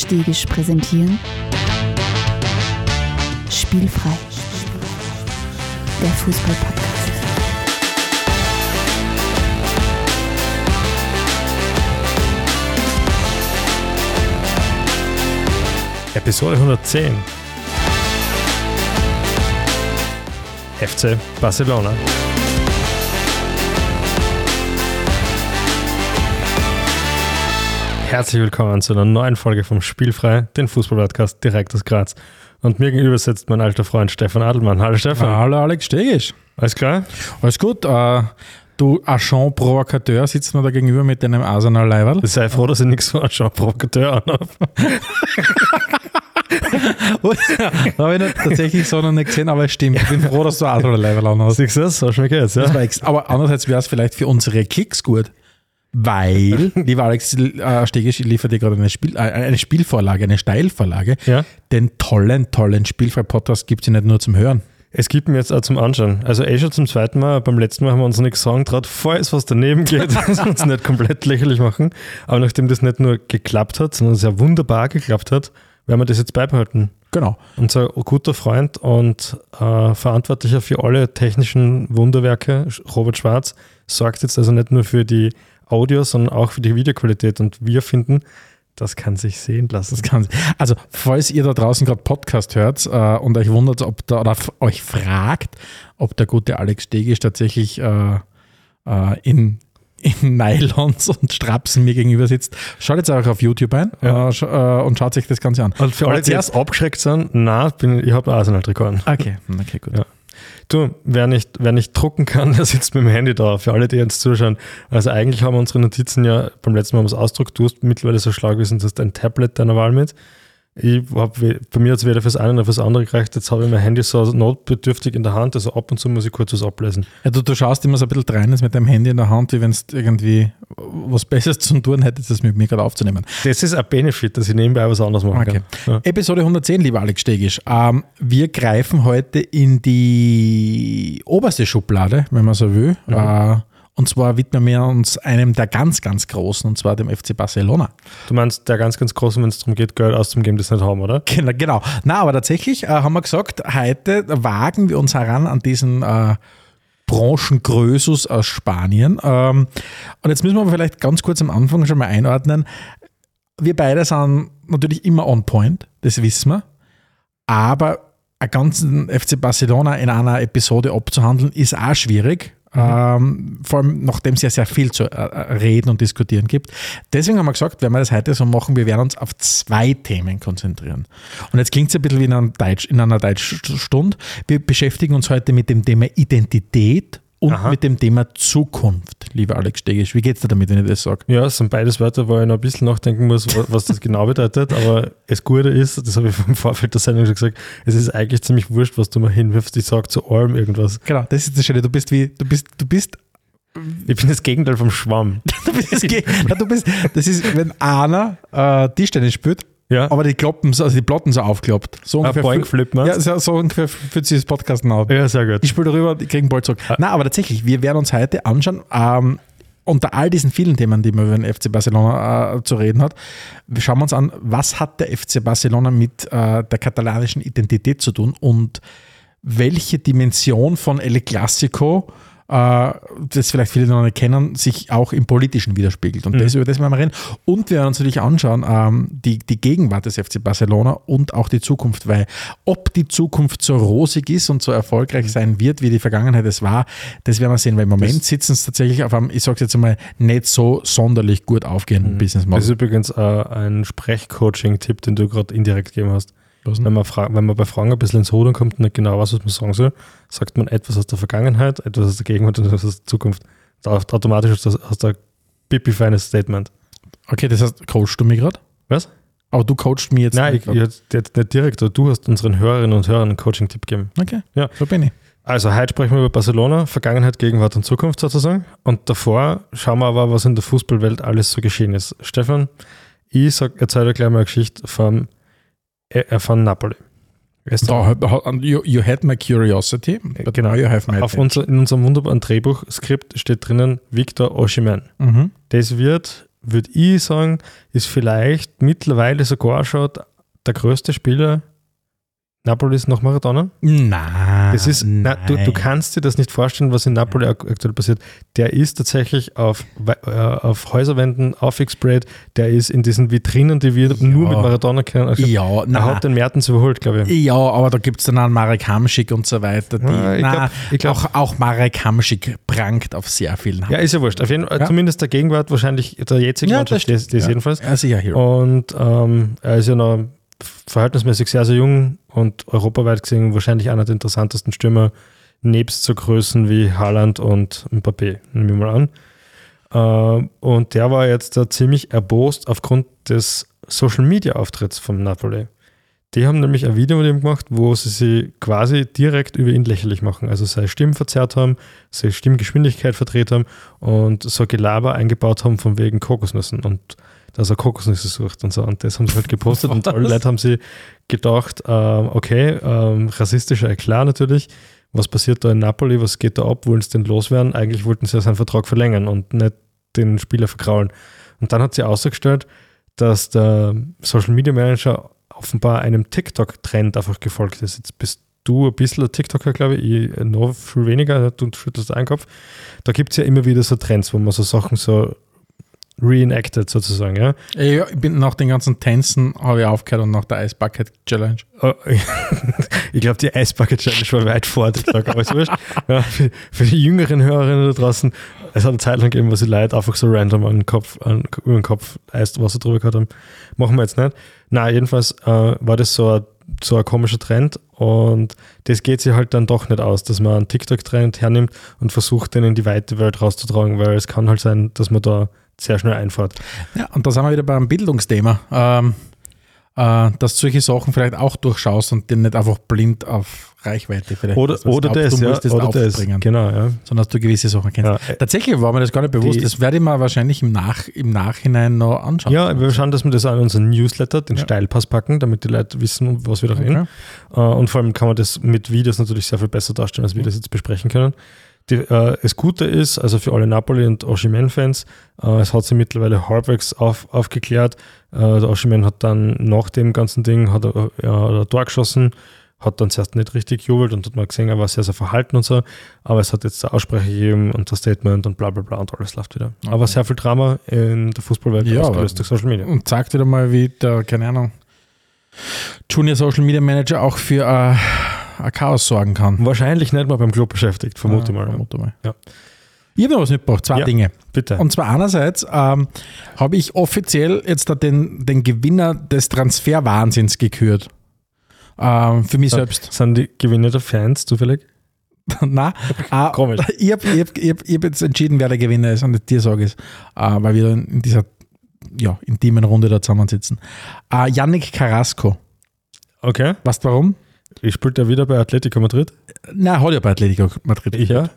Stegisch präsentieren Spielfrei, der Fußball-Podcast. Episode 110. FC Barcelona. Herzlich willkommen zu einer neuen Folge vom Spielfrei, den Fußball-Podcast direkt aus Graz. Und mir gegenüber sitzt mein alter Freund Stefan Adelmann. Hallo Stefan. Hallo Alex Stegisch. Alles klar? Alles gut. Äh, du Agent Provokateur sitzt mir da gegenüber mit deinem Arsenal Leiberl. Sei froh, dass ich nichts so Agent Provokateur anhabe. da habe ich nicht, tatsächlich so noch nicht gesehen, aber es stimmt. Ich bin froh, dass du Arsenal Leiberl anhast. Siehst du das? So schmeckt jetzt, ja? Aber andererseits wäre es vielleicht für unsere Klicks gut. Weil, lieber Alex äh, Stegisch, ich liefere dir gerade eine, Spiel, äh, eine Spielvorlage, eine Steilvorlage. Ja. Den tollen, tollen Spielfrei-Podcast gibt es ja nicht nur zum Hören. Es gibt mir jetzt auch zum Anschauen. Also eh schon zum zweiten Mal. Beim letzten Mal haben wir uns nichts sagen traut, falls was daneben geht, dass wir uns nicht komplett lächerlich machen. Aber nachdem das nicht nur geklappt hat, sondern sehr wunderbar geklappt hat, werden wir das jetzt beibehalten. Genau. Unser guter Freund und äh, Verantwortlicher für alle technischen Wunderwerke, Robert Schwarz, sorgt jetzt also nicht nur für die Audio, sondern auch für die Videoqualität. Und wir finden, das kann sich sehen lassen. Das kann, also, falls ihr da draußen gerade Podcast hört äh, und euch wundert, ob da, oder euch fragt, ob der gute Alex Stegisch tatsächlich äh, äh, in, in Nylons und Strapsen mir gegenüber sitzt, schaut jetzt auch auf YouTube ein Ja. äh, sch- äh, und schaut sich das Ganze an. Und für alle, die jetzt abgeschreckt sind, na, bin, ich habe Arsenal-Trikot an. Okay, okay, gut. Ja. Du, wer nicht, wer nicht drucken kann, der sitzt mit dem Handy da, für alle, die jetzt zuschauen. Also eigentlich haben unsere Notizen ja beim letzten Mal was ausdruckt. Du hast mittlerweile so schlau gewesen, du hast ein Tablet deiner Wahl mit. Ich hab, bei mir hat es weder fürs eine noch fürs andere gereicht. Jetzt habe ich mein Handy so notbedürftig in der Hand, also ab und zu muss ich kurz was ablesen. Ja, du, du schaust immer so ein bisschen rein mit deinem Handy in der Hand, wie wenn es irgendwie was Besseres zu tun hättest, das mit mir gerade aufzunehmen. Das ist ein Benefit, dass ich nebenbei was anderes machen Okay. kann. Ja. Episode 110, lieber Alex Stegisch. Ähm, wir greifen heute in die oberste Schublade, wenn man so will. Äh, und zwar widmen wir uns einem der ganz, ganz großen, und zwar dem FC Barcelona. Du meinst der ganz, ganz große, wenn es darum geht, Geld auszugeben, das nicht haben, oder? Genau, genau. Na, aber tatsächlich äh, haben wir gesagt, heute wagen wir uns heran an diesen äh, Branchengrösus aus Spanien. Ähm, und jetzt müssen wir aber vielleicht ganz kurz am Anfang schon mal einordnen. Wir beide sind natürlich immer on point, das wissen wir. Aber einen ganzen FC Barcelona in einer Episode abzuhandeln, ist auch schwierig. Ähm, vor allem, nachdem es ja sehr viel zu äh, äh, reden und diskutieren gibt. Deswegen haben wir gesagt, wenn wir das heute so machen, wir werden uns auf zwei Themen konzentrieren. Und jetzt klingt es ein bisschen wie in Deutsch, in einer Deutschstunde. Wir beschäftigen uns heute mit dem Thema Identität und Aha. mit dem Thema Zukunft, lieber Alex Stegisch. Wie geht's dir damit, wenn ich das sage? Ja, es sind beides Wörter, wo ich noch ein bisschen nachdenken muss, wa- was das genau bedeutet. Aber das Gute ist, das habe ich im Vorfeld der Sendung schon gesagt, es ist eigentlich ziemlich wurscht, was du mir hinwirfst. Ich sage zu allem irgendwas. Genau, das ist das Schöne. Du bist wie, du bist, du bist Ich bin das Gegenteil vom Schwamm. Du bist, das Ge- Ja, du bist, das ist, wenn einer äh, Tischtennis spielt, Ja, aber die Kloppen, so- also die Platten so aufklappt. So ein ungefähr. Boing Flip, ja, meinst so, so ungefähr fühlt sich das Podcast an. Ja, sehr gut. Ich spiele darüber, ich kriege einen Ball zurück. Nein, aber tatsächlich, wir werden uns heute anschauen, ähm, unter all diesen vielen Themen, die man über den FC Barcelona äh, zu reden hat, schauen wir uns an, was hat der FC Barcelona mit äh, der katalanischen Identität zu tun und welche Dimension von El Clasico, äh, das vielleicht viele noch nicht kennen, sich auch im Politischen widerspiegelt. Und das, über das werden wir reden. Und wir werden uns natürlich anschauen, ähm, die, die Gegenwart des FC Barcelona und auch die Zukunft, weil ob die Zukunft so rosig ist und so erfolgreich sein wird, wie die Vergangenheit es war, das werden wir sehen, weil im Moment sitzen es tatsächlich auf einem, ich sage jetzt einmal, nicht so sonderlich gut aufgehenden Business Das ist Model. übrigens äh, ein Sprechcoaching-Tipp, den du gerade indirekt gegeben hast. Wenn man, fra- wenn man bei Fragen ein bisschen ins Rudern kommt und nicht genau weiß, was man sagen soll, sagt man etwas aus der Vergangenheit, etwas aus der Gegenwart und etwas aus der Zukunft. Da automatisch aus der, aus der pipi-feines Statement. Okay, das heißt, coachst du mich gerade? Was? Aber du coachst mich jetzt Nein, nicht ich, ich jetzt jetzt nicht direkt, aber du hast unseren Hörerinnen und Hörern einen Coaching-Tipp gegeben. Okay, Ja. so bin ich. Also heute sprechen wir über Barcelona, Vergangenheit, Gegenwart und Zukunft sozusagen. Und davor schauen wir aber, was in der Fußballwelt alles so geschehen ist. Stefan, ich sag, erzähl dir gleich mal eine Geschichte von, äh, von Napoli. Weißt du, Da, da- you, you had my curiosity, but Genau. now you have my auf unser, in unserem wunderbaren Drehbuchskript steht drinnen Victor Oshiman. Mhm. Das wird würde ich sagen, ist vielleicht mittlerweile sogar schon der größte Spieler Napolis nach Maradona? Nein. Das ist, na, du, du kannst dir das nicht vorstellen, was in Napoli ak- aktuell passiert. Der ist tatsächlich auf, äh, auf Häuserwänden aufgesprayt. Der ist in diesen Vitrinen, die wir nur mit Maradona kennen. Also, Ja, er na, hat den Mertens überholt, glaube ich. ja, aber da gibt es dann auch Marek Hamschik und so weiter. Die, Ja, ich na, glaub- glaub- auch, auch Marek Hamschik prangt auf sehr vielen Ja, ist ja wurscht. Auf jeden Ja. zumindest der Gegenwart, wahrscheinlich der jetzigen Ja, Mannschaft, das das, ja. jedenfalls. Ist sicher. Und ähm, er ist ja noch verhältnismäßig sehr, sehr jung und europaweit gesehen wahrscheinlich einer der interessantesten Stürmer, nebst so Größen wie Haaland und Mbappé, nehmen wir mal an. Ähm, und der war jetzt da ziemlich erbost aufgrund des Social-Media-Auftritts von Napoli. Die haben nämlich ein Video mit ihm gemacht, wo sie sich quasi direkt über ihn lächerlich machen. Also seine Stimmen verzerrt haben, seine Stimmgeschwindigkeit verdreht haben und so Gelaber eingebaut haben von wegen Kokosnüssen und dass er Kokosnüsse sucht und so. Und das haben sie halt gepostet und alle? Leute haben sie gedacht, ähm, okay, ähm, rassistischer Eklat natürlich. Was passiert da in Napoli? Was geht da ab? Wollen sie denn loswerden? Eigentlich wollten sie ja seinen Vertrag verlängern und nicht den Spieler verkraulen. Und dann hat sie ausgestellt, dass der Social Media Manager offenbar einem TikTok-Trend einfach gefolgt ist. Jetzt bist du ein bisschen ein TikToker, glaube ich, ich noch viel weniger, du schüttelst einen Kopf. Da gibt es ja immer wieder so Trends, wo man so Sachen so reenacted sozusagen, ja. Ja, ich bin nach den ganzen Tänzen habe ich aufgehört und nach der Ice Bucket Challenge. Oh, ich glaube, die Eisbucket Challenge war weit vor TikTok, aber ist wurscht. Ja, für, für die jüngeren Hörerinnen da draußen, es hat eine Zeit lang gegeben, wo sie Leute einfach so random an den Kopf, an, über den Kopf Eiswasser drüber gehabt haben. Machen wir jetzt nicht. Na, jedenfalls äh, war das so ein, so ein komischer Trend und das geht sich halt dann doch nicht aus, dass man einen TikTok-Trend hernimmt und versucht, den in die weite Welt rauszutragen, weil es kann halt sein, dass man da sehr schnell einfährt. Ja, und da sind wir wieder beim Bildungsthema. Ähm, äh, dass du solche Sachen vielleicht auch durchschaust und den nicht einfach blind auf Reichweite vielleicht. Oder, du oder glaubst, das, du ja, musst das oder das, genau, ja. sondern dass du gewisse Sachen kennst. Ja, Tatsächlich war mir das gar nicht bewusst. die- das werde ich mir wahrscheinlich im, Nach, im Nachhinein noch anschauen. Ja, wir schauen, dass wir das in unseren Newsletter, den Ja. Steilpass packen, damit die Leute wissen, was wir da reden. Okay. Äh, Und vor allem kann man das mit Videos natürlich sehr viel besser darstellen, als wir das jetzt besprechen können. Die, äh, das Gute ist, also für alle Napoli- und Oshimen-Fans, äh, es hat sich mittlerweile halbwegs auf, aufgeklärt. Äh, der Oshimen hat dann nach dem ganzen Ding hat er, ja, er ein Tor geschossen, hat dann zuerst nicht richtig jubelt und hat man gesehen, er war sehr, sehr verhalten und so. Aber es hat jetzt eine Aussprache gegeben und das Statement und bla bla bla und alles läuft wieder. Aber sehr viel Drama in der Fußballwelt Ja, ausgelöst durch Social Media. Und zeigt wieder mal, wie der, keine Ahnung, Junior Social Media Manager auch für äh, ein Chaos sorgen kann. Wahrscheinlich nicht mal beim Club beschäftigt, vermute Ja, mal. Vermute mal. Ja. Ich habe noch was mitgebracht, zwei Ja. Dinge. Bitte. Und zwar einerseits ähm, habe ich offiziell jetzt da den, den Gewinner des Transferwahnsinns gekürt. Ähm, für mich selbst. Sind die Gewinner der Fans zufällig? Na, äh, Komisch. ich habe hab, hab, hab jetzt entschieden, wer der Gewinner ist und nicht dir sage ich äh, weil wir in dieser ja, intimen Runde da zusammensitzen. Äh, Yannick Carrasco. Okay. Weißt du warum? Ich spielt ja wieder bei Atletico Madrid. Na, hat ja bei Atletico Madrid. Ja.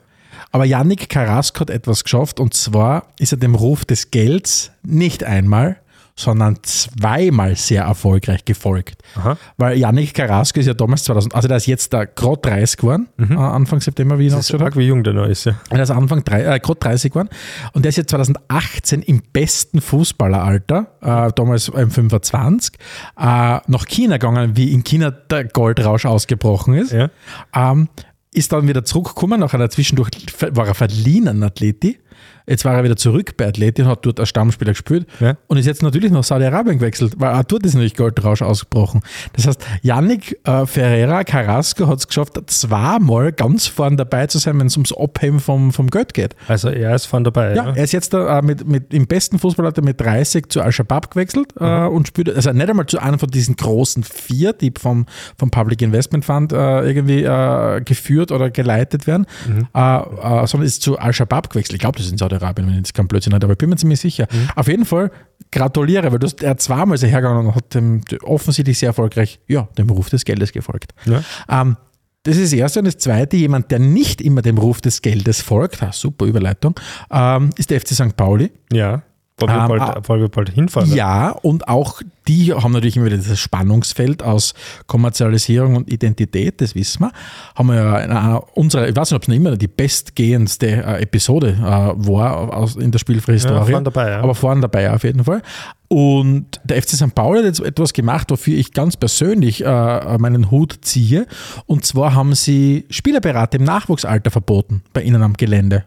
Aber Yannick Carrasco hat etwas geschafft und zwar ist er dem Ruf des Gelds nicht einmal, sondern zweimal sehr erfolgreich gefolgt. Aha. Weil Yannick Carrasco ist ja damals 2000, also der ist jetzt da gerade 30 geworden, äh, Anfang September, wie ich Mhm. Das habe. arg, wie jung der noch ist, ja. Er ist Anfang drei, äh, gerade 30 geworden und der ist jetzt 2018 im besten Fußballeralter, äh, damals im 25, äh, nach China gegangen, wie in China der Goldrausch ausgebrochen ist. ja. Ähm, ist dann wieder zurückgekommen, nach einer zwischendurch war er verliehen an Atleti. Jetzt war er wieder zurück bei Atleti und hat dort als Stammspieler gespielt Ja. und ist jetzt natürlich nach Saudi-Arabien gewechselt, weil auch dort ist natürlich Goldrausch ausgebrochen. Das heißt, Yannick äh, Ferreira Carrasco hat es geschafft, zweimal ganz vorne dabei zu sein, wenn es ums Abheben vom, vom Geld geht. Also er ist von dabei. Ja, Ja. er ist jetzt da, äh, mit, mit, im besten Fußballalter mit 30 zu Al-Shabaab gewechselt äh, und spielt, also nicht einmal zu einem von diesen großen vier, die vom, vom Public Investment Fund äh, irgendwie äh, geführt oder geleitet werden, äh, äh, sondern ist zu Al-Shabaab gewechselt. Ich glaube, das ist in Saudi-Arabien, wenn ich jetzt kein Blödsinn habe, aber ich bin mir ziemlich sicher. Auf jeden Fall gratuliere, weil du hast, er zweimal sehr hergegangen und hat dem, offensichtlich sehr erfolgreich ja, dem Ruf des Geldes gefolgt. Ja. Ähm, das ist das Erste. Und das Zweite, jemand, der nicht immer dem Ruf des Geldes folgt, ah, super Überleitung, ähm, ist der FC St. Pauli. ja. Weil wir, Ähm, bald, weil wir bald hinfahren. Ja, und auch die haben natürlich immer wieder dieses Spannungsfeld aus Kommerzialisierung und Identität, das wissen wir. Haben wir ja in einer unserer, ich weiß nicht, ob es noch immer die bestgehendste äh, Episode äh, war aus, in der Ja, Spielfrei-Historie. vorne dabei, ja. Aber vorne dabei auf jeden Fall. Und der FC St. Pauli hat jetzt etwas gemacht, wofür ich ganz persönlich äh, meinen Hut ziehe. Und zwar haben sie Spielerberater im Nachwuchsalter verboten bei ihnen am Gelände.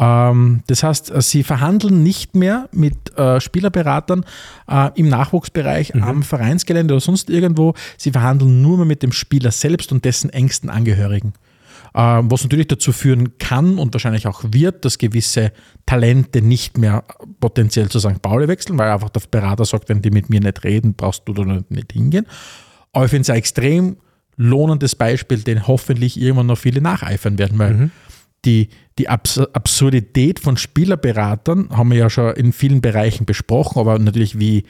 Ähm, das heißt, äh, sie verhandeln nicht mehr mit äh, Spielerberatern äh, im Nachwuchsbereich am Vereinsgelände oder sonst irgendwo. Sie verhandeln nur mehr mit dem Spieler selbst und dessen engsten Angehörigen. Ähm, was natürlich dazu führen kann und wahrscheinlich auch wird, dass gewisse Talente nicht mehr potenziell zu St. Pauli wechseln, weil einfach der Berater sagt, wenn die mit mir nicht reden, brauchst du da nicht- hingehen. Aber ich finde es ein extrem lohnendes Beispiel, den hoffentlich irgendwann noch viele nacheifern werden, weil die, die Abs Absurdität von Spielerberatern haben wir ja schon in vielen Bereichen besprochen, aber natürlich wie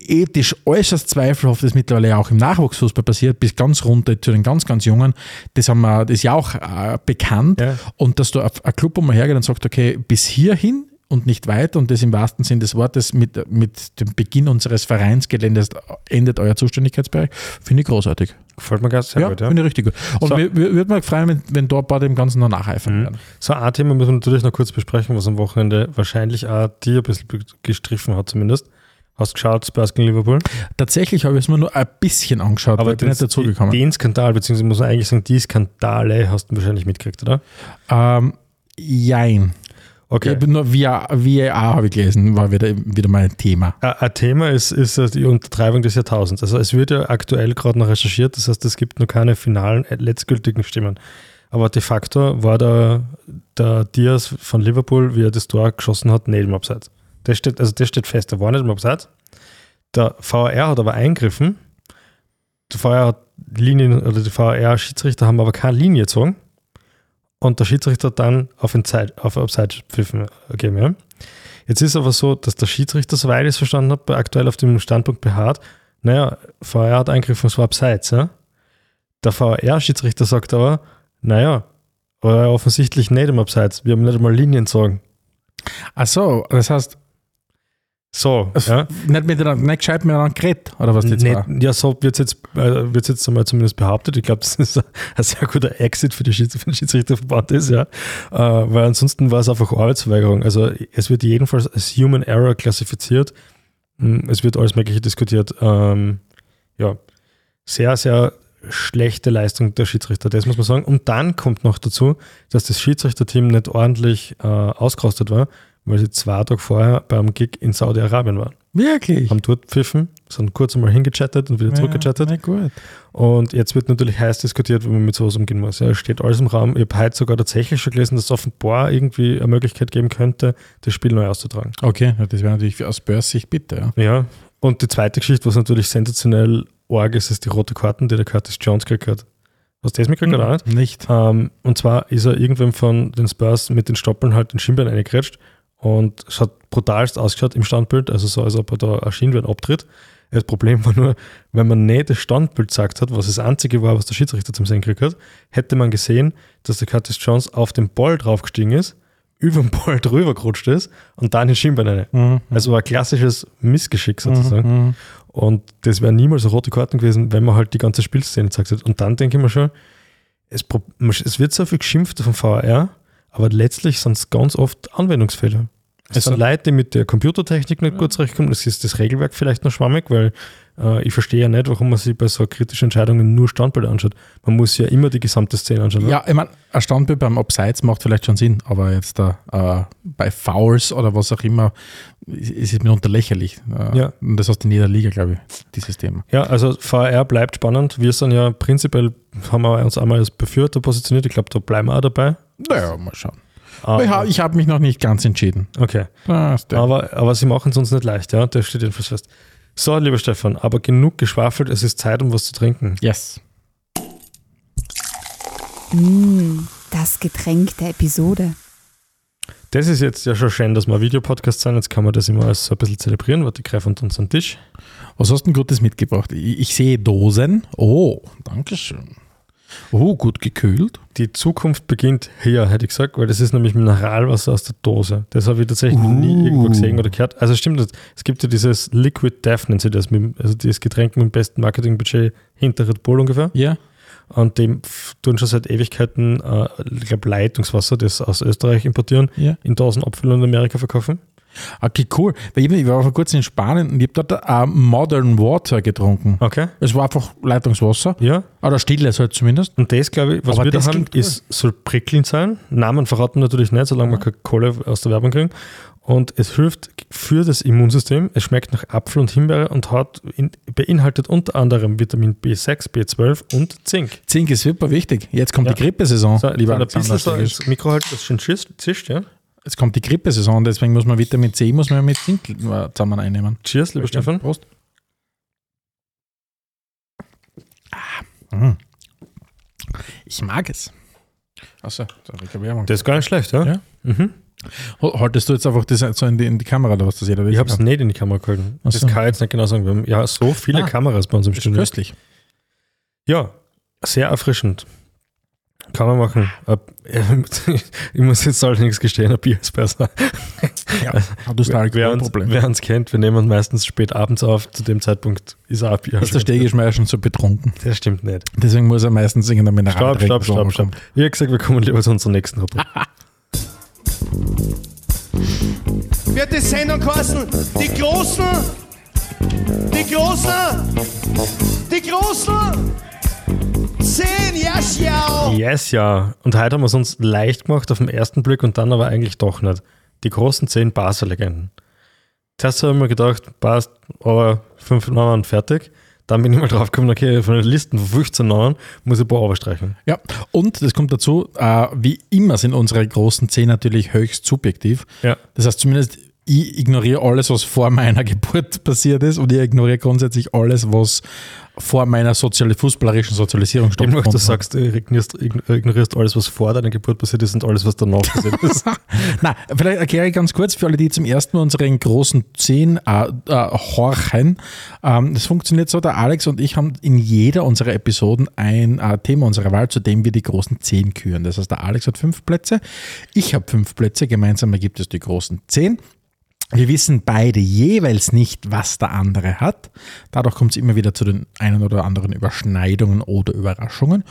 ethisch äußerst zweifelhaft das mittlerweile auch im Nachwuchsfußball passiert, bis ganz runter zu den ganz, ganz Jungen, das, haben wir, das ist ja auch äh, bekannt. Ja. Und dass du auf ein Club mal hergeht und sagt, okay, bis hierhin und nicht weiter und das im wahrsten Sinn des Wortes mit, mit dem Beginn unseres Vereinsgeländes endet euer Zuständigkeitsbereich, finde ich großartig. Gefällt mir ganz sehr Ja, gut. Ja. finde ich richtig gut. Und So. würde mich freuen, wenn, wenn dort bei dem Ganzen noch nacheifern Mhm. werden. So, ein Thema müssen wir natürlich noch kurz besprechen, was am Wochenende wahrscheinlich auch dir ein bisschen gestriffen hat, zumindest. Hast geschaut, Spurs gegen Liverpool? Tatsächlich habe ich es mir nur ein bisschen angeschaut, aber ich bin nicht dazugekommen. Den Skandal, beziehungsweise muss man eigentlich sagen, die Skandale hast du wahrscheinlich mitgekriegt, oder? Ähm, jein. Okay. Nur VAR habe ich gelesen, war wieder, wieder mal ein Thema. Ein Thema ist, ist die Untertreibung des Jahrtausends. Also es wird ja aktuell gerade noch recherchiert, das heißt, es gibt noch keine finalen, äh, letztgültigen Stimmen. Aber de facto war der, der Diaz von Liverpool, wie er das Tor geschossen hat, nicht im Abseits. Das steht, also das steht fest, er war nicht im Abseits. Der VAR hat aber eingriffen. Der VAR hat Linien, oder die VAR-Schiedsrichter haben aber keine Linie gezogen. Und der Schiedsrichter dann auf, den Zeit, auf Abseits pfiffen gegeben. Ja. Jetzt ist aber so, dass der Schiedsrichter, soweit ich es verstanden habe, aktuell auf dem Standpunkt beharrt, naja, VR hat eingegriffen, es war abseits. Ja? Der VR-Schiedsrichter sagt aber, naja, war offensichtlich nicht im Abseits. Wir haben nicht einmal Linien gezogen. Ach so, das heißt, So, es- ja. nicht, miteinander, nicht gescheit miteinander geredet, oder was das Nicht, war? ja, so wird es jetzt, äh, wird's jetzt einmal zumindest behauptet. Ich glaube, das ist ein, ein sehr guter Exit für, die Schieds für den Schiedsrichterverband ist, ja. Äh, weil ansonsten war es einfach Arbeitsverweigerung. Also es wird jedenfalls als Human Error klassifiziert. Mm, Es wird alles Mögliche diskutiert. Ähm, ja, sehr, sehr schlechte Leistung der Schiedsrichter, das muss man sagen. Und dann kommt noch dazu, dass das Schiedsrichterteam nicht ordentlich äh, ausgerostet war, weil sie zwei Tage vorher beim Gig in Saudi-Arabien waren Wirklich? haben dort pfiffen, sind kurz einmal hingechattet und wieder zurückgechattet. Ja, gut. Und jetzt wird natürlich heiß diskutiert, wie man mit sowas umgehen muss. Ja, es steht alles im Raum. Ich habe heute sogar tatsächlich schon gelesen, dass es offenbar irgendwie eine Möglichkeit geben könnte, das Spiel neu auszutragen. Okay, ja, das wäre natürlich für- aus Börsicht bitte, ja. Ja. Und die zweite Geschichte, was natürlich sensationell arg ist, ist die rote Karten, die der Curtis Jones gekriegt hat. Hast du das mitgekriegt oder nicht? Nicht. Ähm, und zwar ist er irgendwann von den Spurs mit den Stoppeln halt den Schienbein eingekretscht und es hat brutalst ausgeschaut im Standbild, also so, als ob er da ein Schienbein abtritt. Das Problem war nur, wenn man nicht das Standbild gesagt hat, was das einzige war, was der Schiedsrichter zum Sehen gekriegt hat, hätte man gesehen, dass der Curtis Jones auf den Ball draufgestiegen ist, über den Ball drüber gerutscht ist und dann ins Schienbein rein. Mhm. Also ein klassisches Missgeschick sozusagen. Mhm. Und das wäre niemals eine rote Karten gewesen, wenn man halt die ganze Spielszene gezeigt hat. Und dann denke ich mir schon, es, es wird so viel geschimpft vom VR, aber letztlich sind es ganz oft Anwendungsfehler. Es sind Leute, die mit der Computertechnik nicht gut zurechtkommen. Es ist das Regelwerk vielleicht noch schwammig, weil äh, ich verstehe ja nicht, warum man sich bei so kritischen Entscheidungen nur Standbilder anschaut. Man muss ja immer die gesamte Szene anschauen. oder? Ja, ich meine, ein Standbild beim Abseits macht vielleicht schon Sinn, aber jetzt da äh, bei Fouls oder was auch immer ist ist es mitunter lächerlich. Äh, Ja. Und das hast du in jeder Liga, glaube ich, dieses Thema. Ja, also VR bleibt spannend. Wir sind ja prinzipiell, haben wir uns einmal als Befürworter positioniert. Ich glaube, da bleiben wir auch dabei. Naja, mal schauen. Aber, ich habe ich hab mich noch nicht ganz entschieden. okay. Ah, Aber, aber sie machen es uns nicht leicht, ja. Das steht jedenfalls fest. So, lieber Stefan, aber genug geschwafelt, es ist Zeit, um was zu trinken. yes. Mm, das Getränk der Episode. Das ist jetzt ja schon schön, dass wir ein Videopodcast sind. Jetzt kann man das immer als so ein bisschen zelebrieren. Warte, ich greife unter unseren Tisch. Was hast du denn Gutes mitgebracht? Ich, ich sehe Dosen. Oh, danke schön. Oh, gut gekühlt. Die Zukunft beginnt hier, hätte ich gesagt, weil das ist nämlich Mineralwasser aus der Dose. Das habe ich tatsächlich noch nie Uh. irgendwo gesehen oder gehört. Also stimmt, es gibt ja dieses Liquid Death, nennt sie das, mit, also dieses Getränk mit dem besten Marketingbudget hinter Red Bull ungefähr. Ja. Und dem tun schon seit Ewigkeiten, äh, ich glaube, Leitungswasser, das aus Österreich importieren, Ja. in Dosen abfüllen und in Amerika verkaufen. Okay, cool. Weil ich, war vor kurzem in Spanien und ich habe dort äh, Modern Water getrunken. Okay. Es war einfach Leitungswasser. Ja. Oder stilles halt zumindest. Und das, glaube ich, was Aber wir da haben, cool. ist, soll prickelnd sein. Namen verraten wir natürlich nicht, solange wir keine Kohle aus der Werbung kriegen. Und es hilft für das Immunsystem. Es schmeckt nach Apfel und Himbeere und hat in, beinhaltet unter anderem Vitamin B6, B12 und Zink. Zink ist super wichtig. Jetzt kommt Ja. die Grippesaison, So, lieber ein bisschen so ins Mikro halten, das schon zischt, ja. Jetzt kommt die Grippesaison, deswegen muss man Vitamin C muss man mit Zink zusammen einnehmen. Cheers, lieber Stefan. Prost. Ah, mm. Ich mag es. Achso, da Werbung. Das ist gar nicht schlecht, ja? Ja. Mhm. Haltest du jetzt einfach das so in die, in die Kamera oder was das jeder Ich habe es nicht in die Kamera gehalten. Ach Das so. kann ich jetzt nicht genau sagen. Wir haben ja so viele Ah. Kameras bei uns im Studio. köstlich. Ja, sehr erfrischend. Kann man machen. Ich muss jetzt allerdings gestehen, ein Bier ist besser. Ja, du hast da Wer kein uns, Problem. wer uns kennt, wir nehmen uns meistens spät abends auf. Zu dem Zeitpunkt ist auch ein Bier. ist der Stegisch meistens so betrunken. Das stimmt nicht. Deswegen muss er meistens irgendein Mineral Stopp, stopp, stopp, stopp. Wie gesagt, wir kommen lieber zu unserer nächsten Rubrik. wird die Sendung kosten. Die Großen, die Großen, die Großen. Zehn, ja, schau. Yes, ja. Und heute haben wir es uns leicht gemacht auf den ersten Blick und dann aber eigentlich doch nicht. Die großen zehn Barca-Legenden. Zuerst habe ich mir gedacht, passt, aber fünf Namen fertig. Dann bin ich mal drauf gekommen, okay, von den Listen von 15 Namen muss ich ein paar überstreichen. Ja, und das kommt dazu, äh, wie immer sind unsere großen zehn natürlich höchst subjektiv. Ja. Das heißt zumindest, ich ignoriere alles, was vor meiner Geburt passiert ist und ich ignoriere grundsätzlich alles, was vor meiner sozial fußballerischen Sozialisierung Eben, weil du hat. sagst, du ignorierst, ignorierst alles, was vor deiner Geburt passiert ist und alles, was danach passiert ist. Na, vielleicht erkläre ich ganz kurz für alle, die zum ersten Mal unseren großen Zehn äh, äh, horchen. Ähm, das funktioniert so, der Alex und ich haben in jeder unserer Episoden ein äh, Thema unserer Wahl, zu dem wir die großen Zehn küren. Das heißt, der Alex hat fünf Plätze, ich habe fünf Plätze, gemeinsam ergibt es die großen Zehn. Wir wissen beide jeweils nicht, was der andere hat. Dadurch kommt es immer wieder zu den einen oder anderen Überschneidungen oder Überraschungen.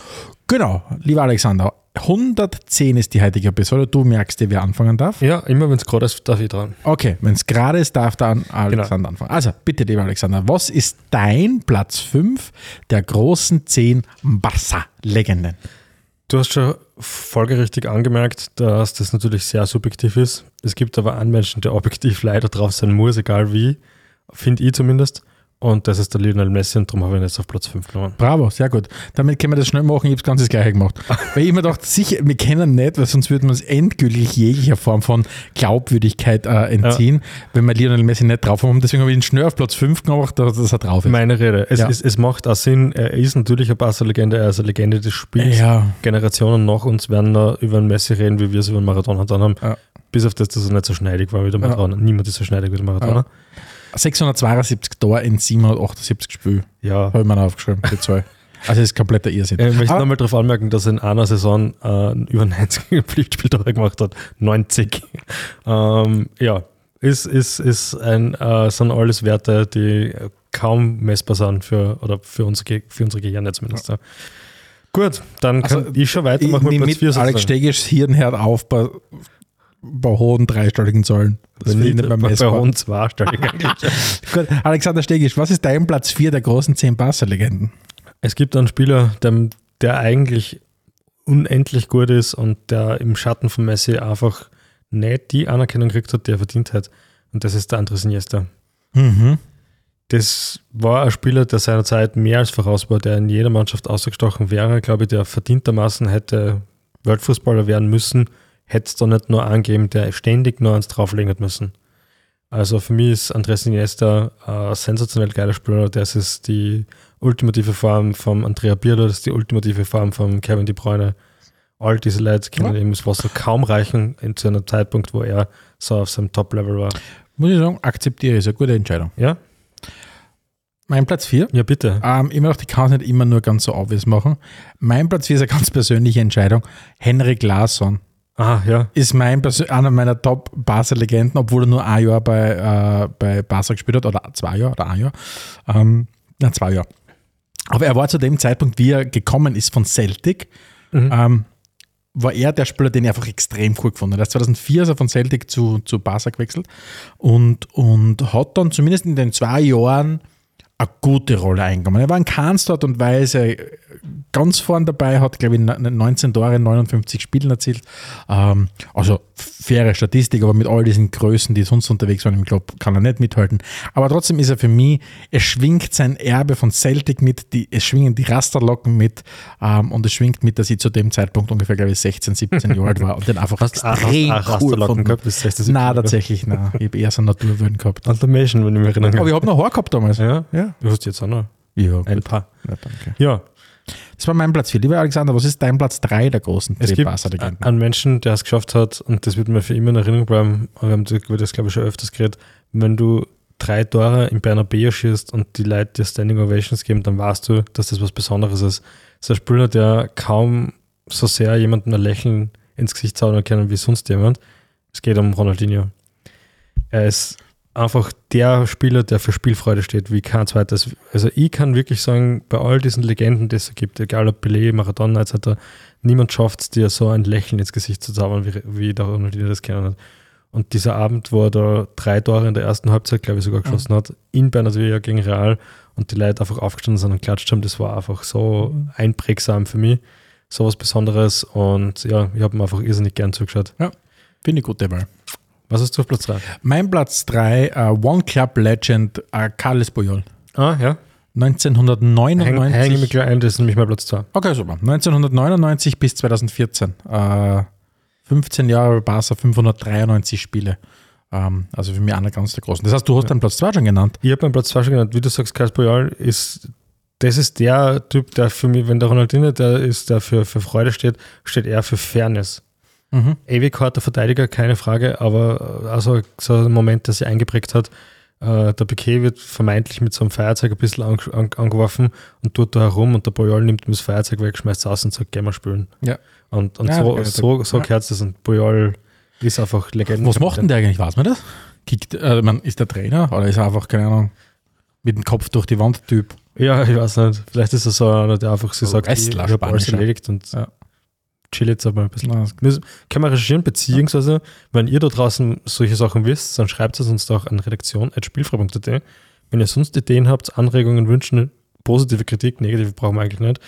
Genau, lieber Alexander, 110 ist die heutige Episode. Du merkst dir, wer anfangen darf. ja, immer wenn es gerade ist, darf ich dran. Okay, wenn es gerade ist, darf dann Alexander anfangen. Also, bitte, lieber Alexander, was ist dein Platz 5 der großen 10 Barca-Legenden? Du hast schon folgerichtig angemerkt, dass das natürlich sehr subjektiv ist. Es gibt aber einen Menschen, der objektiv leider drauf sein muss, egal wie, finde ich zumindest. Und das ist der Lionel Messi und darum habe ich ihn jetzt auf Platz 5 genommen. Bravo, sehr gut. Damit können wir das schnell machen. Ich habe das Ganze das Gleiche gemacht. Weil ich mir dachte, sicher, wir kennen nicht, weil sonst würden wir uns endgültig jeglicher Form von Glaubwürdigkeit äh, entziehen, wenn wir Lionel Messi nicht drauf haben. Deswegen habe ich ihn schnell auf Platz 5 gemacht, dass er drauf ist. Meine Rede. Es, Ja. es, es macht auch Sinn, er ist natürlich eine Barca-Legende, er ist eine Legende des Spiels. Ja. Generationen nach uns werden da über einen Messi reden, wie wir es über einen Maradona getan haben. Ja. Bis auf das, dass er nicht so schneidig war wie der Ja. Maradona. Niemand ist so schneidig wie der Maradona. 672 Tor in 778 Spielen. Ja. Habe ich mir aufgeschrieben, die zwei. Also ist kompletter Irrsinn. Ich möchte Aber- nochmal darauf anmerken, dass er in einer Saison äh, über 90 Pflichtspieltore gemacht hat. 90. ähm, ja, ist, ist, ist ein, äh, sind alles Werte, die kaum messbar sind für, oder für, unsere, Ge- für unsere Gehirne zumindest. Ja. Gut, dann kann Also, ich schon Ich weitermachen mit nehme Platz mit 4. Alex Stegischs Hirnherd auf bei, bei hohen dreistelligen Zahlen. Das bei, finde ich nicht mehr bei messbar. Hund zweistellig eigentlich. Gut, Alexander Stegisch, was ist dein Platz 4 der großen 10 Barca-Legenden? Es gibt einen Spieler, der, der eigentlich unendlich gut ist und der im Schatten von Messi einfach nicht die Anerkennung gekriegt hat, die er verdient hat. Und das ist der Andres Iniesta. Mhm. Das war ein Spieler, der seiner Zeit mehr als voraus war, der in jeder Mannschaft ausgestochen wäre. Glaube ich, der verdientermaßen hätte Weltfußballer werden müssen, hätte es da nicht nur angeben, der ständig nur eins drauflegen hat müssen. Also für mich ist Andres Iniesta ein sensationell geiler Spieler. Das ist die ultimative Form vom Andrea Pirlo, das ist die ultimative Form von Kevin De Bruyne. All diese Leute können Ja. ihm das Wasser kaum reichen in zu einem Zeitpunkt, wo er so auf seinem Top-Level war. Muss ich sagen, akzeptiere ich, ist eine gute Entscheidung. Ja? Mein Platz 4. Ja, bitte. Ähm, immer noch, ich kann es nicht immer nur ganz so obvious machen. Mein Platz 4 ist eine ganz persönliche Entscheidung. Henrik Larsson Ah, ja. ist mein einer meiner Top-Barca-Legenden, obwohl er nur ein Jahr bei, äh, bei Barca gespielt hat, oder zwei Jahre, oder ein Jahr. Ähm, na, zwei Jahre. Aber er war zu dem Zeitpunkt, wie er gekommen ist von Celtic, ähm, war er der Spieler, den ich einfach extrem cool gefunden habe. Er ist 2004 ist er von Celtic zu, zu Barca gewechselt und, und hat dann zumindest in den zwei Jahren eine gute Rolle eingenommen. Er war in keiner Art und Weise ganz vorn dabei, hat, glaube ich, 19 Tore, 59 Spielen erzielt. Ähm, also faire Statistik, aber mit all diesen Größen, die sonst unterwegs waren, ich glaube, kann er nicht mithalten. Aber trotzdem ist er für mich, er schwingt sein Erbe von Celtic mit, die, es schwingen die Rasterlocken mit ähm, und es schwingt mit, dass ich zu dem Zeitpunkt ungefähr, glaube ich, 16, 17 Jahre alt war und den einfach Hast extrem cool Rasterlocken gehabt bis 16, 17 Nein, tatsächlich, nein. Ich habe eher so Naturwürden gehabt. Automation, wenn ich mich erinnere. Aber ich habe noch Haar gehabt damals. ja? Ja. Du hast jetzt auch noch Ja, ein gut. paar. Ja, danke. Ja, Das war mein Platz 4. Lieber Alexander, was ist dein Platz 3 der großen es gibt einen Menschen, der es geschafft hat und das wird mir für immer in Erinnerung bleiben. Wir haben das, über das glaube ich, schon öfters geredet. Wenn du drei Tore in Bernabeu schießt und die Leute dir Standing Ovations geben, dann weißt du, dass das was Besonderes ist. Das ist ein Spieler, der kaum so sehr jemandem ein Lächeln ins Gesicht zaubern kann wie sonst jemand. Es geht um Ronaldinho. Er ist einfach der Spieler, der für Spielfreude steht, wie kein zweites. Also ich kann wirklich sagen, bei all diesen Legenden, die es gibt, egal ob Pelé, Maradona etc., niemand schafft es dir so ein Lächeln ins Gesicht zu zaubern, wie, wie der Ronaldinho das kennen hat. Und dieser Abend, wo er da drei Tore in der ersten Halbzeit, glaube ich, sogar geschossen hat, in Bernabeu gegen Real und die Leute einfach aufgestanden sind und klatscht haben, das war einfach so einprägsam für mich. So was Besonderes und ja, ich habe mir einfach irrsinnig gern zugeschaut. Finde ich gute Wahl. Was hast du auf Platz 3? Mein Platz 3, äh, One Club Legend, äh, Carles Puyol. Ah, ja. 1999. Hänge ich mich gleich ein, das ist nämlich mein Platz 2. Okay, super. 1999 bis 2014. Äh, 15 Jahre Barca, 593 Spiele. Ähm, also für mich einer ganz der großen. Das heißt, du hast deinen Platz 2 schon genannt. Ich habe meinen Platz 2 schon genannt. Wie du sagst, Carlos Puyol ist, das ist der Typ, der für mich, wenn der Ronaldinho der ist, der für, für Freude steht, steht er für Fairness. Mhm. Ewig harter Verteidiger, keine Frage, aber äh, also so ein Moment, der sich eingeprägt hat. Äh, der Piquet wird vermeintlich mit so einem Feuerzeug ein bisschen ang ang angeworfen und tut da herum und der Puyol nimmt ihm das Feuerzeug weg, schmeißt es aus und sagt, geh mal spülen. Ja. Und, und Ja, so, so, so ja. gehört es und Puyol ist einfach Legende. Was macht denn der eigentlich? Weiß man das? Kickt, äh, man, ist der Trainer oder ist er einfach, keine Ahnung, mit dem Kopf durch die Wand Typ? Ja, ich weiß nicht. Vielleicht ist er so einer, der einfach so So sagt, Wrestler, ich habe alles erledigt und Ja. Chill jetzt aber ein bisschen. Müssen- Können wir recherchieren, beziehungsweise, wenn ihr da draußen solche Sachen wisst, dann schreibt es uns doch an redaktion.spielfrei.at. Wenn ihr sonst Ideen habt, Anregungen, Wünschen, positive Kritik, negative brauchen wir eigentlich nicht,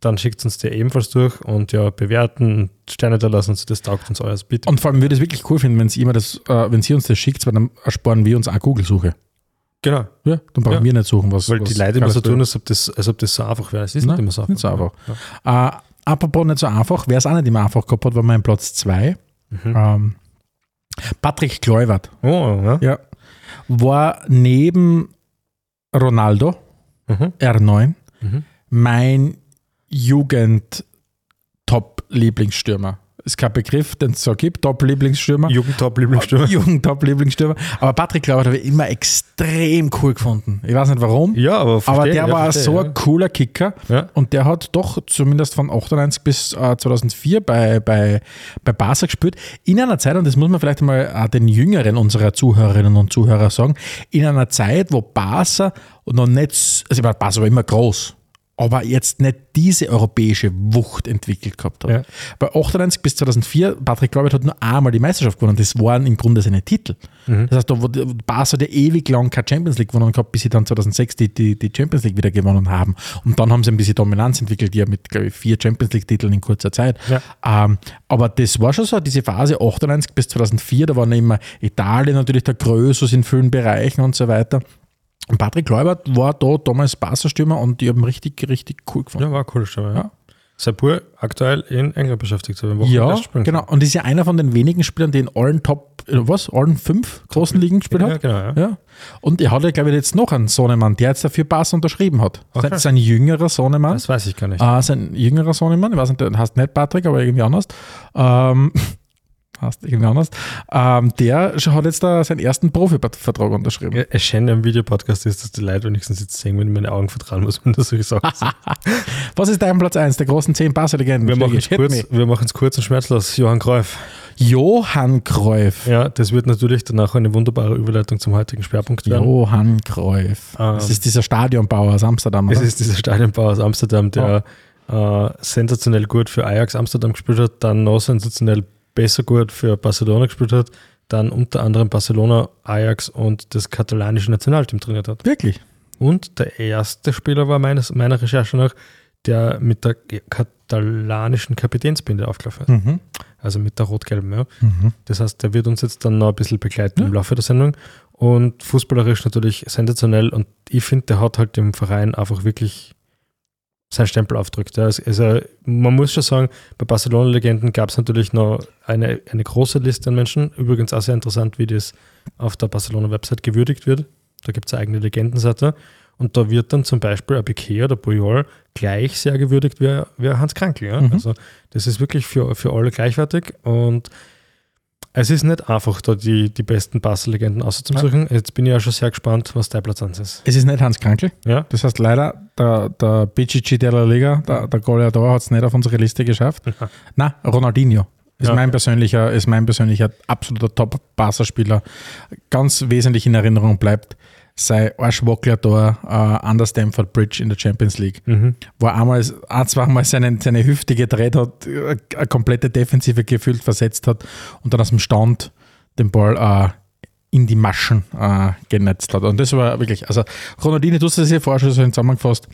dann schickt uns die ebenfalls durch und ja, bewerten, Sterne da lassen, so, das taugt uns alles. Bitte. Und vor allem würde ich es wirklich cool finden, wenn sie immer das, äh, wenn sie uns das schickt, weil dann ersparen wir uns auch Google-Suche. genau, Ja, dann brauchen Ja. wir nicht suchen, was. weil was die Leute immer so tun, als ob, das, als ob das so einfach wäre. Es ist Nein, nicht immer so einfach. nicht so einfach. Ja. Äh, apropos nicht so einfach, wer es auch nicht immer einfach gehabt war mein Platz 2. Mhm. Ähm, Patrick Kluivert. Oh, ja. Ja. War neben Ronaldo, Mhm. R9, Mhm. mein Jugend-Top-Lieblingsstürmer. Ist kein Begriff, den es so gibt, Top-Lieblingsstürmer. Jugendtop-Lieblingsstürmer. Jugend-Top-Lieblingsstürmer. Aber Patrick Kluivert habe ich immer extrem cool gefunden. Ich weiß nicht warum, Ja, aber aber verstehe, der ja, war verstehe, so ja. ein cooler Kicker. Ja. Und der hat doch zumindest von 98 bis äh, 2004 bei, bei, bei Barca gespielt. In einer Zeit, und das muss man vielleicht mal äh, den Jüngeren unserer Zuhörerinnen und Zuhörer sagen, in einer Zeit, wo Barca noch nicht, also ich meine, Barca war immer groß, aber jetzt nicht diese europäische Wucht entwickelt gehabt hat. Ja. Bei 98 bis 2004, Patrick Kluivert hat nur einmal die Meisterschaft gewonnen. Das waren im Grunde seine Titel. Mhm. Das heißt, da wurde Barca hat ja ewig lang keine Champions League gewonnen gehabt, bis sie dann 2006 die, die, die Champions League wieder gewonnen haben. Und dann haben sie ein bisschen Dominanz entwickelt, ja mit, glaube ich, vier Champions League-Titeln in kurzer Zeit. Ja. Ähm, aber das war schon so, diese Phase 98 bis 2004, da waren immer Italien natürlich der Größus in vielen Bereichen und so weiter. Und Patrick Kluivert war da damals Barca-Stürmer und die haben richtig, richtig cool gefunden. Ja, war eine coole Stimme. Ja. Ja. Sapur aktuell in England beschäftigt. Wir Ja, genau. Und ist ja einer von den wenigen Spielern, die in allen Top, äh, was, allen fünf großen Ligen gespielt Ja, hat. genau. Ja. Ja. Und er hat ja, glaube ich, jetzt noch einen Sohnemann, der jetzt dafür Barca unterschrieben hat. Okay. Sein, sein jüngerer Sohnemann. Das weiß ich gar nicht. Äh, sein jüngerer Sohnemann, ich weiß nicht, der heißt nicht Patrick, aber irgendwie anders. Ähm, heißt irgendwie anders, ähm, der hat jetzt da seinen ersten Profivertrag unterschrieben. Ja, Es schön am Videopodcast ist, dass die Leute wenigstens jetzt sehen, wenn ich meine Augen vertrauen muss, wenn das Sachen sind. Was ist dein Platz 1 der großen 10 Barca-Legenden? Wir machen es kurz, me. wir machen es kurz und schmerzlos. Johann Cruyff. Johann Cruyff. Ja, das wird natürlich danach eine wunderbare Überleitung zum heutigen Schwerpunkt werden. Johann Cruyff. Ähm, das ist dieser Stadionbauer aus Amsterdam. Es Oder? ist dieser Stadionbau aus Amsterdam, der äh, sensationell gut für Ajax Amsterdam gespielt hat, dann noch sensationell besser gut für Barcelona gespielt hat, dann unter anderem Barcelona, Ajax und das katalanische Nationalteam trainiert hat. Wirklich. Und der erste Spieler war meines, meiner Recherche nach, der mit der katalanischen Kapitänsbinde aufgelaufen ist. Mhm. Also mit der rot-gelben. Ja. Mhm. Das heißt, der wird uns jetzt dann noch ein bisschen begleiten Ja. im Laufe der Sendung. Und fußballerisch natürlich sensationell. Und ich finde, der hat halt dem Verein einfach wirklich seinen Stempel aufdrückt. Also, also man muss schon sagen, bei Barcelona-Legenden gab es natürlich noch eine, eine große Liste an Menschen. Übrigens auch sehr interessant, wie das auf der Barcelona-Website gewürdigt wird. Da gibt es eine eigene Legendenseite. Und da wird dann zum Beispiel ein Piquet oder Puyol gleich sehr gewürdigt wie, wie Hans Krankel. Ja? Mhm. Also das ist wirklich für, für alle gleichwertig. Und es ist nicht einfach, da die, die besten Barca-Legenden auszusuchen. Jetzt bin ich ja schon sehr gespannt, was dein Platz 1 ist. Es ist nicht Hans Krankel. Ja? Das heißt leider, der, der BGG de la Liga, der, der Goleador, hat es nicht auf unsere Liste geschafft. Na, Ronaldinho. Ist, Ja. mein persönlicher, ist mein persönlicher absoluter Top-Barca-Spieler. Ganz wesentlich in Erinnerung bleibt sein Arschwackler da äh, an der Stamford Bridge in der Champions League, Mhm. wo er einmal, ein, zweimal seine, seine Hüfte gedreht hat, äh, eine komplette Defensive gefühlt versetzt hat und dann aus dem Stand den Ball äh, in die Maschen äh, genetzt hat. Und das war wirklich, also Ronaldinho, du hast das ja vorher schon so zusammengefasst,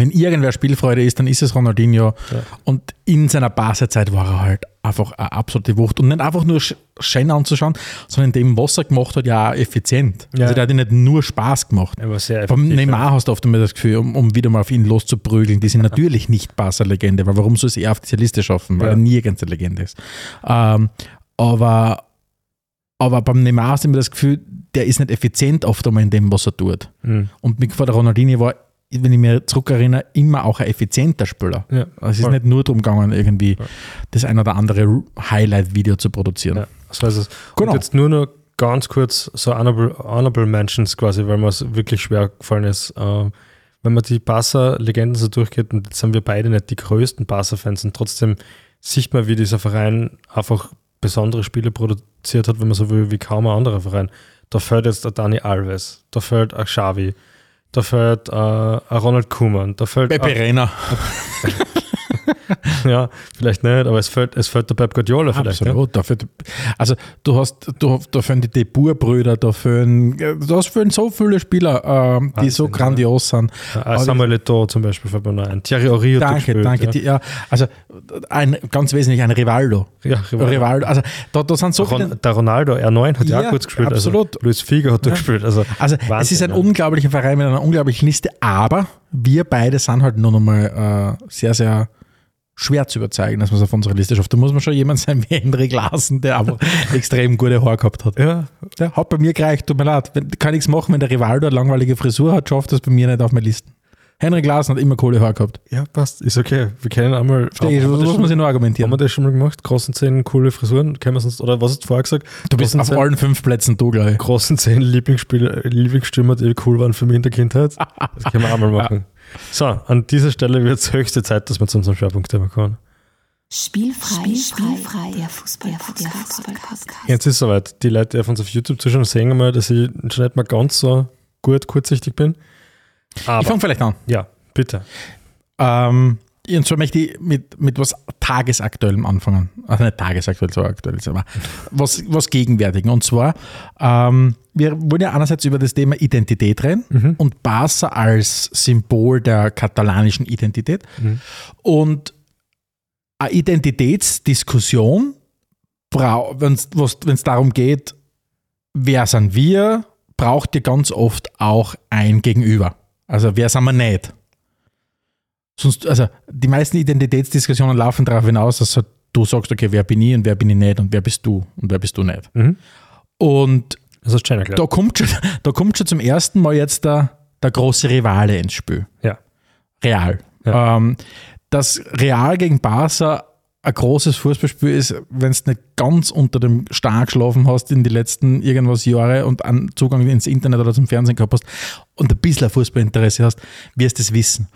wenn irgendwer Spielfreude ist, dann ist es Ronaldinho. Ja. Und in seiner Basezeit war er halt einfach eine absolute Wucht. Und nicht einfach nur sch- schön anzuschauen, sondern in dem, was er gemacht hat, ja effizient. Ja. Also der hat ja nicht nur Spaß gemacht. Er war sehr Beim Neymar hast du oft immer das Gefühl, um, um wieder mal auf ihn loszuprügeln, die sind natürlich nicht Barca-Legende, weil warum soll es er auf diese Liste schaffen, weil er nirgends eine Legende ist. Ähm, aber, aber beim Neymar hast du immer das Gefühl, der ist nicht effizient oft einmal in dem, was er tut. Mhm. Und mit der Ronaldinho war, wenn ich mir zurückerinnere, immer auch ein effizienter Spieler. Ja, Es ist voll. nicht nur darum gegangen, irgendwie das ein oder andere Highlight-Video zu produzieren. Ja, so ist es. Genau. Und jetzt nur noch ganz kurz so honorable, honorable Mentions quasi, weil mir es wirklich schwer gefallen ist. Ähm, wenn man die Barca-Legenden so durchgeht, und jetzt sind wir beide nicht die größten Barca-Fans, und trotzdem sieht man, wie dieser Verein einfach besondere Spiele produziert hat, wenn man so will, wie kaum ein anderer Verein. Da fällt jetzt der Dani Alves, da fällt ein Xavi, da fällt äh, Ronald Koeman, da fällt Pepe Reina. ja, vielleicht nicht, aber es fällt, es fällt der Pep Guardiola vielleicht. Ja? Absolut. Dafür, also du hast, du, da fehlen die Debur-Brüder, da fehlen, da fehlen so viele Spieler, ähm, die so Wahnsinn, grandios sind. Äh, Samuel Eto'o zum Beispiel fällt mir noch ein. Thierry Henry Danke, gespielt, danke. Ja. Die, ja, also ein, ganz wesentlich ein Rivaldo. Ja, Rivaldo. Rivaldo. Also da, da sind so viele, Ron, der Ronaldo, R9 hat ja, Ja, auch gut gespielt. absolut. Also Luis Figo hat da gespielt. Also, Also es ist ein ja. unglaublicher Verein mit einer unglaublichen Liste, aber wir beide sind halt nur noch mal äh, sehr, sehr schwer zu überzeugen, dass man es auf unsere Liste schafft. Da muss man schon jemand sein wie Hendrik Larsen, der einfach extrem gute Haare gehabt hat. Ja, Der hat bei mir gereicht, tut mir leid. Kann nichts machen, wenn der Rivaldo eine langweilige Frisur hat, schafft das bei mir nicht auf meine Listen. Henrik Larsen hat immer coole Haare gehabt. ja, passt. Ist okay. Wir kennen einmal. Verstehe ich, haben, wir das muss man sich schon, nur haben argumentieren. wir das schon mal gemacht? Großen Zehen, coole Frisuren. Kennen wir sonst, oder was hast du vorher gesagt? Du bist auf Zehen, allen fünf Plätzen du, glaube ich. großen Zehn Lieblingsspieler, Lieblingsstürmer, die cool waren für mich in der Kindheit. Das können wir auch mal machen. So, an dieser Stelle wird es höchste Zeit, dass wir zu unserem Schwerpunktthema kommen. Spielfrei, Spielfrei, der Fußball, der Fußball-Podcast. Jetzt ist es soweit. Die Leute, die auf uns auf YouTube zuschauen, sehen einmal, dass ich schon nicht mal ganz so gut kurzsichtig bin. Ich Aber, fange vielleicht an. ja, bitte. Ähm, und zwar möchte ich mit, mit was Tagesaktuellem anfangen. Also nicht tagesaktuell, so aktuell, aber was, was Gegenwärtigen. Und zwar, ähm, wir wollen ja einerseits über das Thema Identität reden und Barca als Symbol der katalanischen Identität. Und eine Identitätsdiskussion, wenn es darum geht, wer sind wir, braucht ihr ganz oft auch ein Gegenüber. Also wer sind wir nicht? Sonst, also die meisten Identitätsdiskussionen laufen darauf hinaus, dass du sagst, okay, wer bin ich und wer bin ich nicht und wer bist du und wer bist du nicht. Mhm. Und da kommt schon, da kommt schon zum ersten Mal jetzt der, der große Rivale ins Spiel. Ja. Real. Ja. Ähm, dass Real gegen Barca ein großes Fußballspiel ist, wenn du nicht ganz unter dem Star geschlafen hast in die letzten irgendwas Jahre und einen Zugang ins Internet oder zum Fernsehen gehabt hast und ein bisschen Fußballinteresse hast, wirst du es wissen.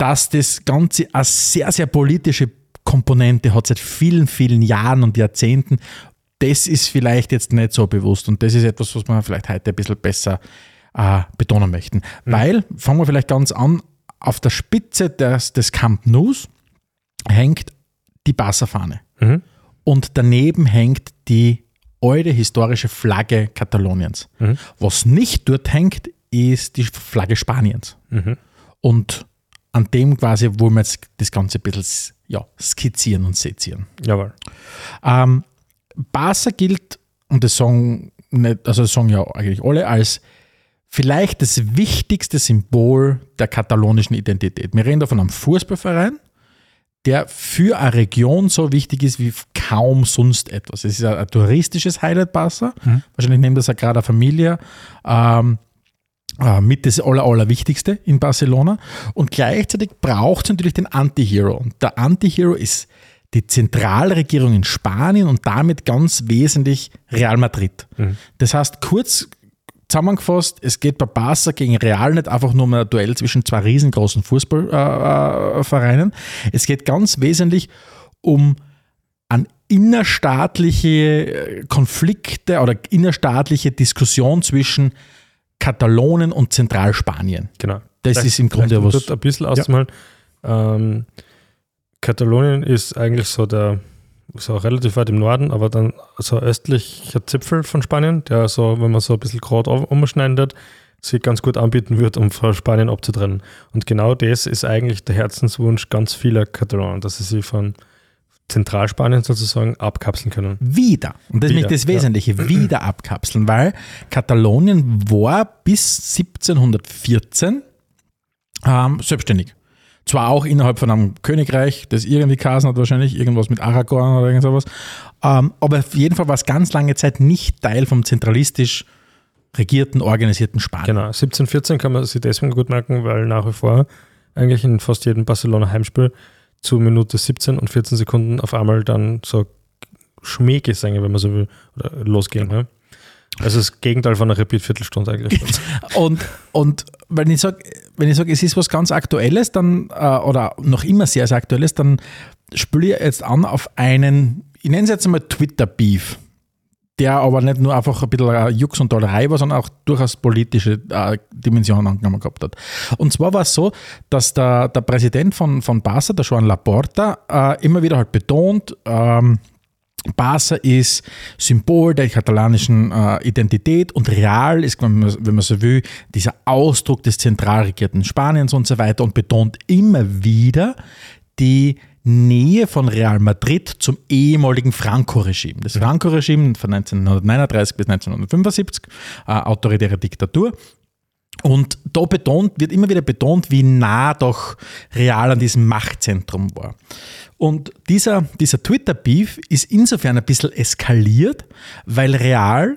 Dass das Ganze eine sehr, sehr politische Komponente hat seit vielen, vielen Jahren und Jahrzehnten, das ist vielleicht jetzt nicht so bewusst und das ist etwas, was wir vielleicht heute ein bisschen besser äh, betonen möchten. Mhm. Weil, fangen wir vielleicht ganz an, auf der Spitze des, des Camp News hängt die Barca-Fahne. Mhm. Und daneben hängt die alte historische Flagge Kataloniens. Mhm. Was nicht dort hängt, ist die Flagge Spaniens. Mhm. Und an dem quasi wollen wir jetzt das Ganze ein bisschen ja, skizzieren und sezieren. Jawohl. Ähm, Barca gilt, und das sagen, nicht, also das sagen ja eigentlich alle, als vielleicht das wichtigste Symbol der katalonischen Identität. Wir reden da von einem Fußballverein, der für eine Region so wichtig ist wie kaum sonst etwas. Es ist ein, ein touristisches Highlight Barca. Mhm. Wahrscheinlich nimmt das ja gerade eine Familie ähm, äh, mit das Aller, Allerwichtigste in Barcelona. Und gleichzeitig braucht es natürlich den Anti-Hero. Und der Anti-Hero ist die Zentralregierung in Spanien und damit ganz wesentlich Real Madrid. Mhm. Das heißt, kurz zusammengefasst, es geht bei Barca gegen Real nicht einfach nur um ein Duell zwischen zwei riesengroßen Fußballvereinen. Äh, es geht ganz wesentlich um an innerstaatliche äh, Konflikte oder innerstaatliche Diskussion zwischen Katalonien und Zentralspanien. Genau. Das vielleicht, ist im Grunde was. ein bisschen auszumalen. Ja. Ähm, Katalonien ist eigentlich so der so relativ weit im Norden, aber dann so östlicher Zipfel von Spanien, der so, wenn man so ein bisschen gerade umschneidet, sich ganz gut anbieten wird, um von Spanien abzutrennen. Und genau das ist eigentlich der Herzenswunsch ganz vieler Katalonen, dass sie sich von Zentralspanien sozusagen abkapseln können. Wieder. Und das wieder, ist das Wesentliche, ja. wieder abkapseln, weil Katalonien war bis 1714 ähm, selbstständig. Zwar auch innerhalb von einem Königreich, das irgendwie Kasen hat, wahrscheinlich irgendwas mit Aragorn oder irgend sowas. Ähm, aber auf jeden Fall war es ganz lange Zeit nicht Teil vom zentralistisch regierten, organisierten Spanien. Genau, 1714 kann man sich deswegen gut merken, weil nach wie vor eigentlich in fast jedem Barcelona-Heimspiel zu Minute 17 und 14 Sekunden auf einmal dann so Schmähgesänge, wenn man so will, losgehen. Genau. Ja? Also das Gegenteil von einer Repeat-Viertelstunde eigentlich. und, und wenn ich sage, wenn ich sage, es ist was ganz Aktuelles, dann, äh, oder noch immer sehr, sehr Aktuelles, dann spüle ich jetzt an auf einen, ich nenne es jetzt einmal Twitter-Beef, der aber nicht nur einfach ein bisschen Jux und Dollerei war, sondern auch durchaus politische äh, Dimensionen angenommen gehabt hat. Und zwar war es so, dass der, der Präsident von, von Barca, der Joan Laporta, äh, immer wieder halt betont, ähm, Barca ist Symbol der katalanischen äh, Identität und Real ist, wenn man, wenn man, so will, dieser Ausdruck des zentral regierten Spaniens und so weiter und betont immer wieder die Nähe von Real Madrid zum ehemaligen Franco-Regime. Das Franco-Regime von 1939 bis 1975, äh, autoritäre Diktatur. Und da betont, wird immer wieder betont, wie nah doch Real an diesem Machtzentrum war. Und dieser, dieser Twitter-Beef ist insofern ein bisschen eskaliert, weil Real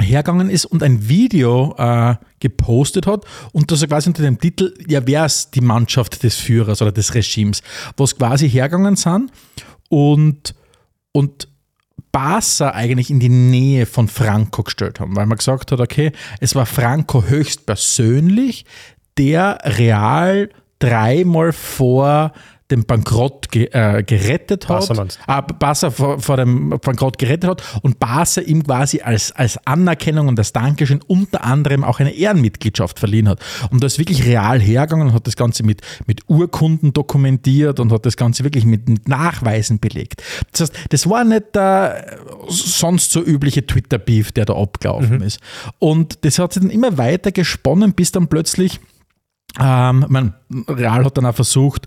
hergegangen ist und ein Video äh, gepostet hat und das quasi unter dem Titel, ja, wer ist die Mannschaft des Führers oder des Regimes, was quasi hergegangen sind und, und Barca eigentlich in die Nähe von Franco gestellt haben, weil man gesagt hat, okay, es war Franco höchstpersönlich, der Real dreimal vor dem Bankrott ge, äh, gerettet hat. Äh, Barca vor, vor, dem Bankrott gerettet hat und Barca ihm quasi als, als Anerkennung und als Dankeschön unter anderem auch eine Ehrenmitgliedschaft verliehen hat. Und da ist wirklich real hergegangen und hat das Ganze mit, mit Urkunden dokumentiert und hat das Ganze wirklich mit, mit Nachweisen belegt. Das heißt, das war nicht der sonst so übliche Twitter-Beef, der da abgelaufen mhm. ist. Und das hat sich dann immer weiter gesponnen, bis dann plötzlich ähm, man, Real hat dann auch versucht,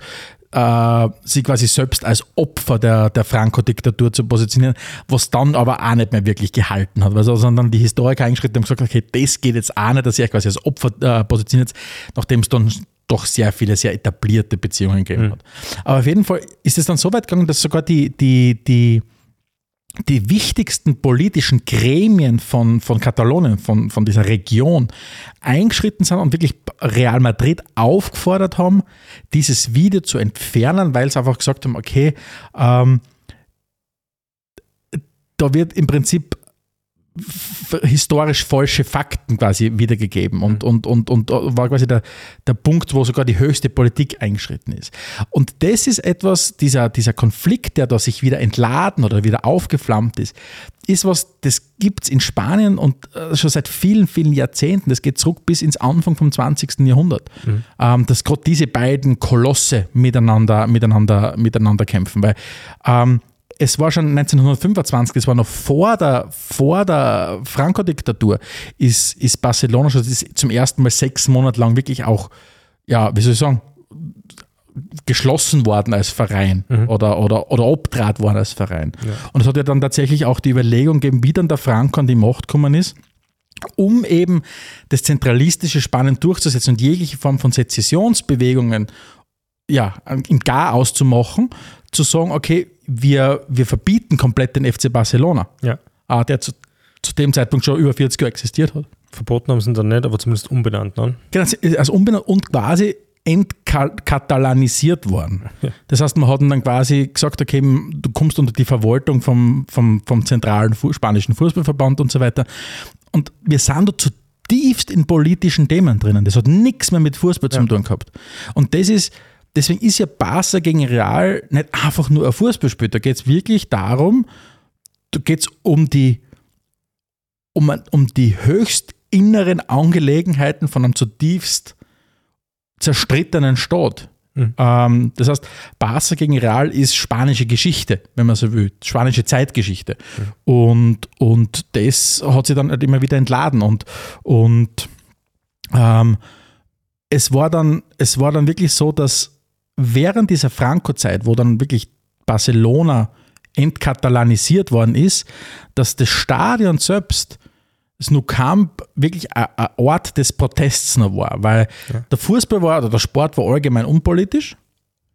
äh, sie quasi selbst als Opfer der, der Franco-Diktatur zu positionieren, was dann aber auch nicht mehr wirklich gehalten hat. Also sind dann die Historiker eingeschritten und gesagt, okay, das geht jetzt auch nicht, dass ihr euch quasi als Opfer äh, positioniert, nachdem es dann doch sehr viele, sehr etablierte Beziehungen gegeben mhm. hat. Aber auf jeden Fall ist es dann so weit gegangen, dass sogar die, die, die die wichtigsten politischen Gremien von, von Katalonien, von, von dieser Region, eingeschritten sind und wirklich Real Madrid aufgefordert haben, dieses Video zu entfernen, weil sie einfach gesagt haben, okay, ähm, da wird im Prinzip historisch falsche Fakten quasi wiedergegeben und, mhm. und, und, und war quasi der, der Punkt, wo sogar die höchste Politik eingeschritten ist. Und das ist etwas, dieser, dieser Konflikt, der da sich wieder entladen oder wieder aufgeflammt ist, ist was, das gibt es in Spanien und äh, schon seit vielen, vielen Jahrzehnten. Das geht zurück bis ins Anfang vom 20. Jahrhundert. Mhm. Ähm, dass gerade diese beiden Kolosse miteinander, miteinander, miteinander kämpfen. Weil ähm, es war schon 1925, das war noch vor der, vor der Franco-Diktatur, ist, ist Barcelona schon zum ersten Mal sechs Monate lang wirklich auch, ja, wie soll ich sagen, geschlossen worden als Verein mhm. oder, oder, oder obtrat worden als Verein. Ja. Und es hat ja dann tatsächlich auch die Überlegung gegeben, wie dann der Franco an die Macht gekommen ist, um eben das zentralistische Spanien durchzusetzen und jegliche Form von Sezessionsbewegungen ja, im Gar auszumachen, zu sagen, okay, wir, wir verbieten komplett den FC Barcelona, ja. Ah, der zu, zu dem Zeitpunkt schon über 40 Jahre existiert hat. Verboten haben sie ihn dann nicht, aber zumindest umbenannt. Ne? Genau, also umbenannt und quasi entkatalanisiert worden. Ja. Das heißt, man hat dann quasi gesagt, okay, du kommst unter die Verwaltung vom, vom, vom zentralen spanischen Fußballverband und so weiter. Und wir sind da zutiefst in politischen Themen drinnen. Das hat nichts mehr mit Fußball ja. zu tun gehabt. Und das ist, deswegen ist ja Barca gegen Real nicht einfach nur ein Fußballspiel. Da geht es wirklich darum, da geht es um die, um, um die höchst inneren Angelegenheiten von einem zutiefst zerstrittenen Staat. Mhm. Ähm, das heißt, Barca gegen Real ist spanische Geschichte, wenn man so will, spanische Zeitgeschichte. Mhm. Und, und das hat sich dann halt immer wieder entladen. Und, und ähm, es, war dann, es war dann wirklich so, dass während dieser Franco-Zeit, wo dann wirklich Barcelona entkatalanisiert worden ist, dass das Stadion selbst das Nou Camp wirklich ein Ort des Protests noch war, weil ja. der Fußball war oder der Sport war allgemein unpolitisch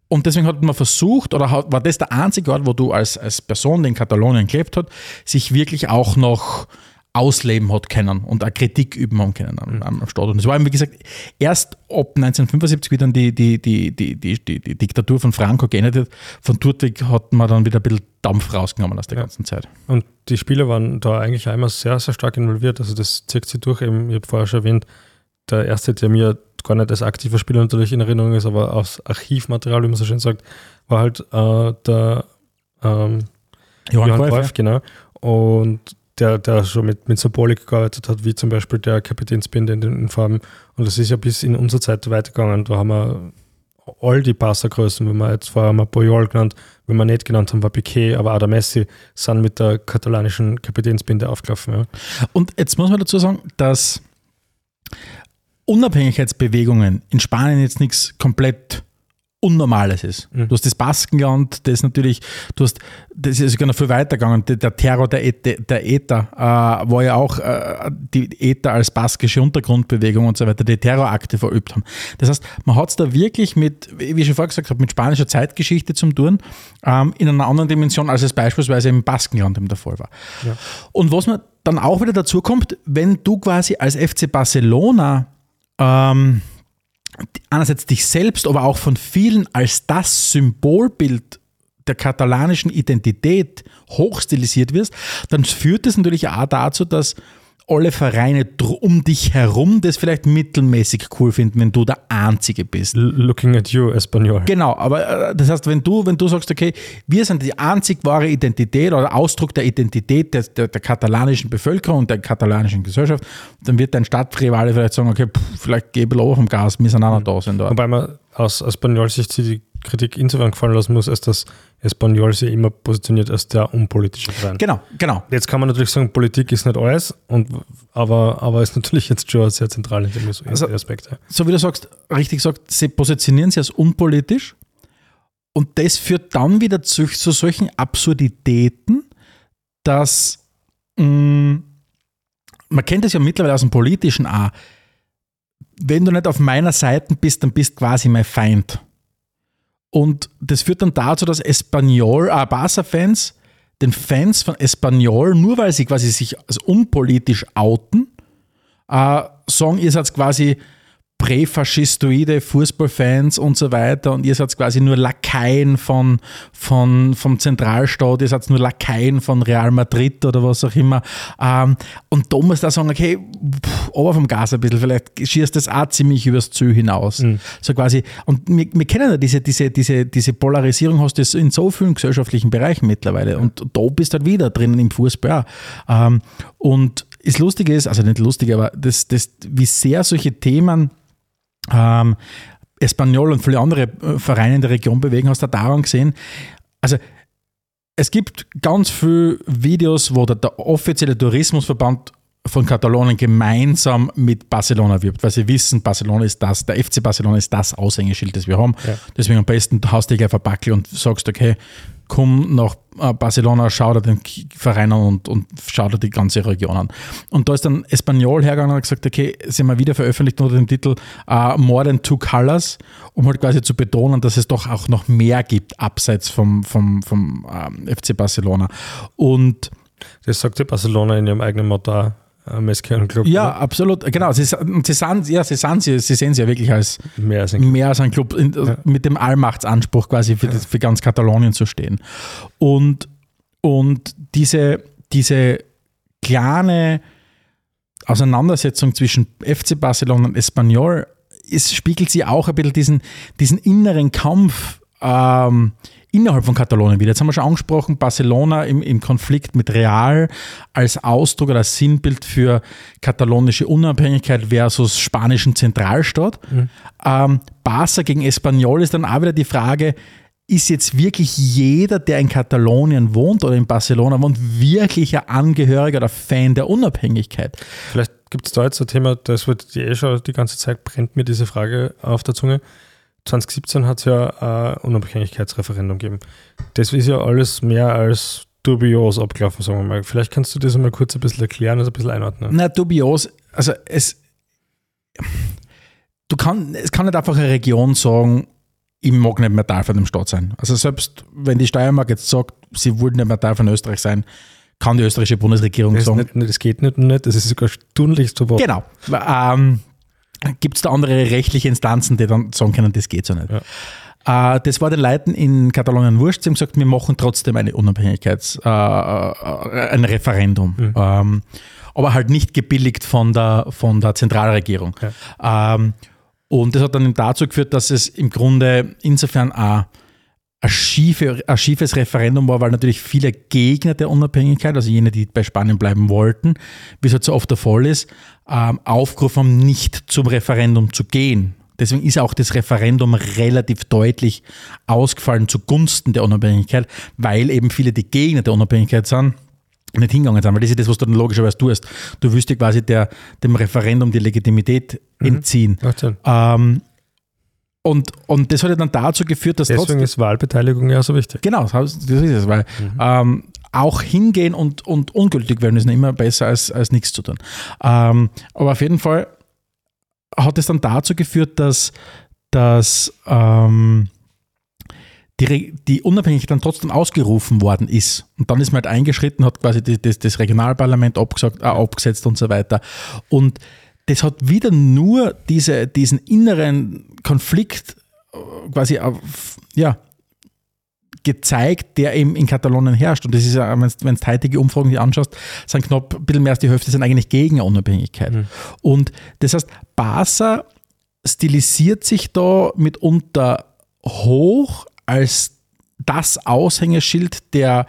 und deswegen hat man versucht, oder war das der einzige Ort, wo du als, als Person, die in Katalonien gelebt hat, sich wirklich auch noch ausleben hat können und auch Kritik üben haben können am, am Staat. Und es war, wie gesagt, erst ab 1975, wie dann die, die, die, die, die, die, die Diktatur von Franco geendet hat, von dort hat man dann wieder ein bisschen Dampf rausgenommen aus der ja. ganzen Zeit. Und die Spieler waren da eigentlich einmal sehr, sehr stark involviert. Also das zieht sich durch, eben, ich habe vorher schon erwähnt, der erste, der mir gar nicht als aktiver Spieler natürlich in Erinnerung ist, aber aus Archivmaterial, wie man so schön sagt, war halt äh, der ähm, Johann, Johann Cruyff, ja. genau. Und der, der schon mit, mit Symbolik gearbeitet hat, wie zum Beispiel der Kapitänsbinde in den Farben. Und das ist ja bis in unsere Zeit weitergegangen. Da haben wir all die Passergrößen, wenn wir jetzt vorher mal Boyol genannt, wenn wir nicht genannt haben, war Piquet, aber auch der Messi sind mit der katalanischen Kapitänsbinde aufgelaufen. Ja. Und jetzt muss man dazu sagen, dass Unabhängigkeitsbewegungen in Spanien jetzt nichts komplett Unnormales ist. Mhm. Du hast das Baskenland, das natürlich, du hast, das ist sogar noch viel weiter gegangen. Der Terror der, ETA, der ETA äh, war ja auch äh, die ETA als baskische Untergrundbewegung und so weiter, die Terrorakte verübt haben. Das heißt, man hat es da wirklich mit, wie ich schon vorher gesagt habe, mit spanischer Zeitgeschichte zum tun, ähm, in einer anderen Dimension, als es beispielsweise im Baskenland der Fall war. Ja. Und was man dann auch wieder dazu kommt, wenn du quasi als FC Barcelona ähm, einerseits dich selbst, aber auch von vielen als das Symbolbild der katalanischen Identität hochstilisiert wirst, dann führt es natürlich auch dazu, dass alle Vereine um dich herum das vielleicht mittelmäßig cool finden, wenn du der Einzige bist. Looking at you, Espanol. Genau, aber äh, das heißt, wenn du, wenn du sagst, okay, wir sind die einzig wahre Identität oder Ausdruck der Identität der, der, der katalanischen Bevölkerung und der katalanischen Gesellschaft, dann wird dein Stadtrivale vielleicht sagen, okay, pff, vielleicht gebe ich auf dem Gas, wir sind auch noch da. Sind. Wobei man aus Espanol-Sicht die Kritik insofern gefallen lassen muss, als dass Espanyol sich immer positioniert als der unpolitische Verein. Genau, genau. Jetzt kann man natürlich sagen, Politik ist nicht alles, und, aber, aber ist natürlich jetzt schon sehr zentral in dem also, Aspekt. Ja. So wie du sagst, richtig sagt, sie positionieren sich als unpolitisch und das führt dann wieder zu, zu solchen Absurditäten, dass mh, mm, man kennt das ja mittlerweile aus dem Politischen auch. Wenn du nicht auf meiner Seite bist, dann bist du quasi mein Feind. Und das führt dann dazu, dass Espanyol, äh, Barca-Fans den Fans von Espanyol, nur weil sie quasi sich als unpolitisch outen, äh, sagen, ihr seid quasi präfaschistoide Fußballfans und so weiter und ihr seid quasi nur Lakaien von, von, vom Zentralstaat, ihr seid nur Lakaien von Real Madrid oder was auch immer. Ähm, und da muss da sagen, okay, pff, aber vom Gas ein bisschen, vielleicht schießt das auch ziemlich übers Ziel hinaus. Mhm. So quasi, und wir, wir kennen ja diese, diese, diese, diese Polarisierung hast du in so vielen gesellschaftlichen Bereichen mittlerweile und da bist du halt wieder drinnen im Fußball. Ähm, und das Lustige ist, also nicht lustig, aber das, das, wie sehr solche Themen ähm, Espanyol und viele andere äh, Vereine in der Region bewegen, hast du daran gesehen. Also es gibt ganz viele Videos, wo der, der offizielle Tourismusverband von Katalonien gemeinsam mit Barcelona wirbt, weil sie wissen, Barcelona ist das, der FC Barcelona ist das Aushängeschild, das wir haben. Ja. Deswegen am besten haust du dich gleich verbackel und sagst, okay, komm nach äh, Barcelona, schau dir den Verein an und, und schau dir die ganze Region an. Und da ist dann Espanyol hergegangen und hat gesagt, okay, sie haben wieder veröffentlicht unter dem Titel uh, More Than Two Colors, um halt quasi zu betonen, dass es doch auch noch mehr gibt, abseits vom, vom, vom um, ähm, FC Barcelona. Und das sagt ja Barcelona in ihrem eigenen Motto Club. Ja, oder? absolut. Genau. Sie, sie, sind, ja, sie, sind, sie, sie sehen sie ja wirklich als mehr als ein Club, als ein Club in, ja. mit dem Allmachtsanspruch quasi für, ja. für ganz Katalonien zu stehen. Und, und diese, diese kleine Auseinandersetzung zwischen FC Barcelona und Espanyol es spiegelt sie auch ein bisschen diesen, diesen inneren Kampf ähm, innerhalb von Katalonien wieder. Jetzt haben wir schon angesprochen, Barcelona im, im Konflikt mit Real als Ausdruck oder als Sinnbild für katalonische Unabhängigkeit versus spanischen Zentralstaat. Mhm. Ähm, Barca gegen Espanyol ist dann auch wieder die Frage, ist jetzt wirklich jeder, der in Katalonien wohnt oder in Barcelona wohnt, wirklich ein Angehöriger oder Fan der Unabhängigkeit? Vielleicht gibt es da jetzt ein Thema, das wird die eh schon die ganze Zeit brennt mir diese Frage auf der Zunge. 2017 hat es ja ein Unabhängigkeitsreferendum gegeben. Das ist ja alles mehr als dubios abgelaufen, sagen wir mal. Vielleicht kannst du das einmal kurz ein bisschen erklären, also ein bisschen einordnen. Na, dubios, also es, du kann, es kann nicht einfach eine Region sagen, ich mag nicht mehr Teil von dem Staat sein. Also selbst wenn die Steiermark jetzt sagt, sie wollten nicht mehr Teil von Österreich sein, kann die österreichische Bundesregierung das sagen. Nicht, das geht nicht, nicht, das ist sogar tunlichst verboten. Genau. Ähm, gibt es da andere rechtliche Instanzen, die dann sagen können, das geht so nicht. Ja. Äh, das war den Leuten in Katalonien wurscht. Sie haben gesagt, wir machen trotzdem eine Unabhängigkeits-, äh, äh, ein Referendum. Mhm. Ähm, aber halt nicht gebilligt von der, von der Zentralregierung. Ja. Ähm, und das hat dann dazu geführt, dass es im Grunde insofern auch ein, schiefe, ein schiefes Referendum war, weil natürlich viele Gegner der Unabhängigkeit, also jene, die bei Spanien bleiben wollten, wie es halt so oft der Fall ist, ähm, aufgerufen haben, nicht zum Referendum zu gehen. Deswegen ist auch das Referendum relativ deutlich ausgefallen zugunsten der Unabhängigkeit, weil eben viele, die Gegner der Unabhängigkeit sind, nicht hingegangen sind, weil das ist das, was du dann logischerweise tust. Du wirst dir quasi der, dem Referendum die Legitimität mhm. entziehen. Ähm, und, und das hat ja dann dazu geführt, dass Deswegen trotzdem, ist Wahlbeteiligung ja so wichtig. Genau, das ist es, weil mhm. ähm, auch hingehen und, und ungültig werden ist immer besser als, als nichts zu tun. Ähm, aber auf jeden Fall hat es dann dazu geführt, dass, dass ähm, die, die Unabhängigkeit dann trotzdem ausgerufen worden ist. Und dann ist man halt eingeschritten, hat quasi die, das, das Regionalparlament abgesagt, äh, abgesetzt und so weiter. Und das hat wieder nur diese, diesen inneren Konflikt äh, quasi auf, ja, gezeigt, der eben in Katalonien herrscht. Und das ist ja, wenn du heutige Umfragen dir anschaust, sind knapp ein bisschen mehr als die Hälfte sind eigentlich gegen Unabhängigkeit. Mhm. Und das heißt, Barca stilisiert sich da mitunter hoch als das Aushängeschild der,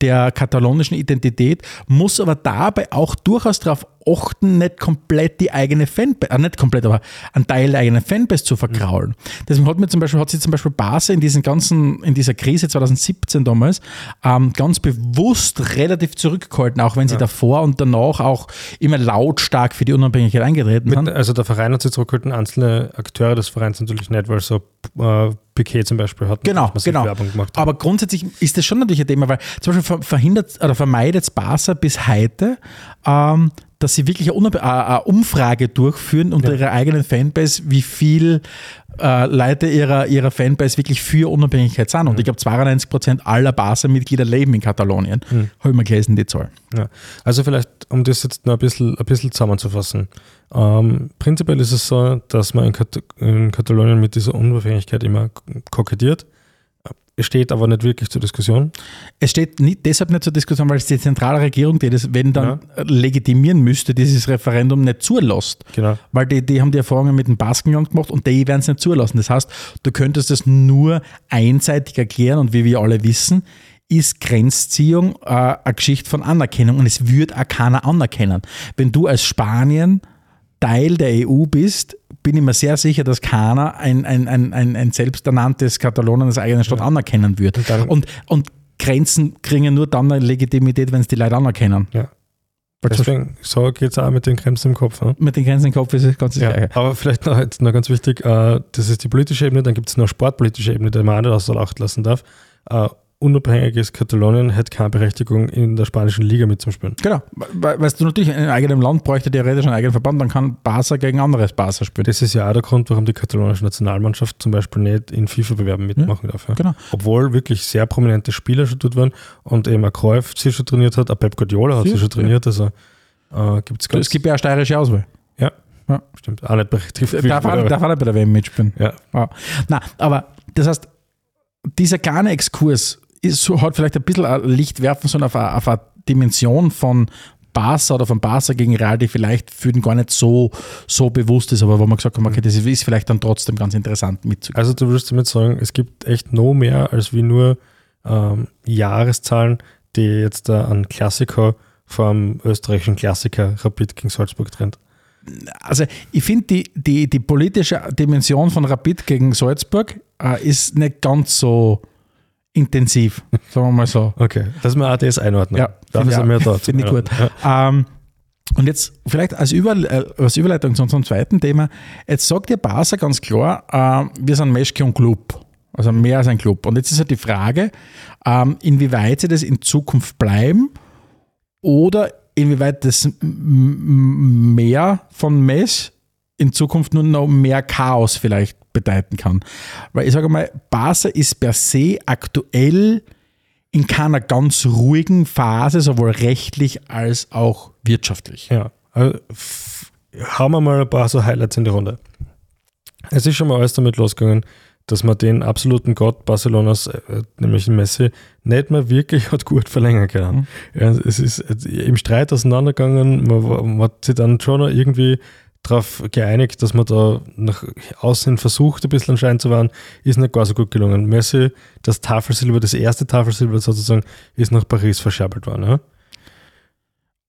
der katalonischen Identität, muss aber dabei auch durchaus darauf achten, nicht komplett die eigene Fanbase, äh, nicht komplett, aber einen Teil der eigenen Fanbase zu verkraulen. Mhm. Deswegen hat mir zum Beispiel, hat sich zum Beispiel Base in diesen ganzen, in dieser Krise 2017 damals ähm, ganz bewusst relativ zurückgehalten, auch wenn sie ja. davor und danach auch immer lautstark für die Unabhängigkeit eingetreten Mit, sind. Also der Verein hat sich zurückgehalten, einzelne Akteure des Vereins natürlich nicht, weil so äh, Piquet zum Beispiel hat genau, genau. Werbung gemacht. Aber grundsätzlich ist das schon natürlich ein Thema, weil zum Beispiel verhindert oder vermeidet Barca bis heute, ähm, dass sie wirklich eine, eine Umfrage durchführen unter ja. ihrer eigenen Fanbase, wie viel äh, Leute ihrer, ihrer Fanbase wirklich für Unabhängigkeit sind. Und ich glaube, 92% aller Barca-Mitglieder leben in Katalonien. Mhm. Habe ich mal gelesen, die Zahl. Ja. Also vielleicht, um das jetzt noch ein bisschen, ein bisschen zusammenzufassen. Ähm, prinzipiell ist es so, dass man in, Kat in Katalonien mit dieser Unabhängigkeit immer kokettiert. Es steht aber nicht wirklich zur Diskussion. Es steht nicht, deshalb nicht zur Diskussion, weil es die zentrale Regierung, die das, wenn dann legitimieren müsste, dieses Referendum nicht zulässt. Genau. Weil die, die haben die Erfahrungen mit dem Baskenland gemacht und die werden es nicht zulassen. Das heißt, du könntest es nur einseitig erklären und wie wir alle wissen, ist Grenzziehung äh, eine Geschichte von Anerkennung und es wird auch keiner anerkennen. Wenn du als Spanien Teil der EU bist, bin ich mir sehr sicher, dass keiner ein, ein, ein, ein, ein selbsternanntes Katalonien als eigene Stadt anerkennen wird. Und Und, Grenzen kriegen nur dann eine Legitimität, wenn es die Leute anerkennen. Ja. Deswegen, so geht es auch mit den Grenzen im Kopf. Ne? mit den Grenzen im Kopf ist es ganz das Ja, Gleiche. aber vielleicht noch, jetzt noch ganz wichtig, äh, das ist die politische Ebene, dann gibt es noch sportpolitische Ebene, die man auch nicht außer Acht lassen darf. Äh, unabhängiges Katalonien hätte keine Berechtigung, in der spanischen Liga mitzuspielen. Genau. Weil, weißt du, natürlich in einem eigenen Land bräuchte theoretisch einen eigenen Verband, dann kann Barca gegen anderes Barca spielen. Das ist ja auch der Grund, warum die katalonische Nationalmannschaft zum Beispiel nicht in FIFA-Bewerben mitmachen darf. Ja. Genau. Obwohl wirklich sehr prominente Spieler schon dort waren und eben ein Cruyff sie schon trainiert hat, ein Pep Guardiola hat Sie- sie schon trainiert, also äh, gibt es ganz... Es gibt ja eine steirische Auswahl. ja, Ja. stimmt, auch nicht berechtigt. Darf er, darf er nicht bei der WM mitspielen. ja, Ja. Na, aber das heißt, dieser kleine Exkurs ist, so- hat vielleicht ein bisschen Licht werfen sollen auf eine, auf eine Dimension von Barca oder von Barca gegen Real, die vielleicht für den gar nicht so, so bewusst ist, aber wo man gesagt haben, okay, das ist vielleicht dann trotzdem ganz interessant mitzugehen. Also du würdest damit sagen, es gibt echt no mehr als wie nur ähm, Jahreszahlen, die jetzt da an Klassiker vom österreichischen Klassiker Rapid gegen Salzburg trennt. Also ich finde, die, die, die politische Dimension von Rapid gegen Salzburg äh, ist nicht ganz so intensiv, sagen wir mal so. Okay, dass wir das einordnen. Ja, Dafür sind wir da. Finde ich gut. Ja. Ähm, und jetzt vielleicht als, Über, äh, als Überleitung zu unserem zweiten Thema. Jetzt sagt ihr Barca ganz klar, äh, wir sind Meschke und Club. Also mehr als ein Club. Und jetzt ist halt die Frage, ähm, inwieweit sie das in Zukunft bleiben oder inwieweit das mehr von Mesh in Zukunft nur noch mehr Chaos vielleicht bedeuten kann. Weil ich sage mal, Barca ist per se aktuell in keiner ganz ruhigen Phase, sowohl rechtlich als auch wirtschaftlich. Ja, also, hauen wir mal ein paar so Highlights in die Runde. Es ist schon mal alles damit losgegangen, dass man den absoluten Gott Barcelonas, äh, nämlich Messi, nicht mehr wirklich hat gut verlängern können. Ja, es ist äh, im Streit auseinandergegangen, man, man hat sich dann schon noch irgendwie darauf geeinigt, dass man da nach außen versucht, ein bisschen anscheinend zu werden, ist nicht gar so gut gelungen. Messi, das Tafelsilber, das erste Tafelsilber sozusagen, ist nach Paris verscherbelt worden. Ja?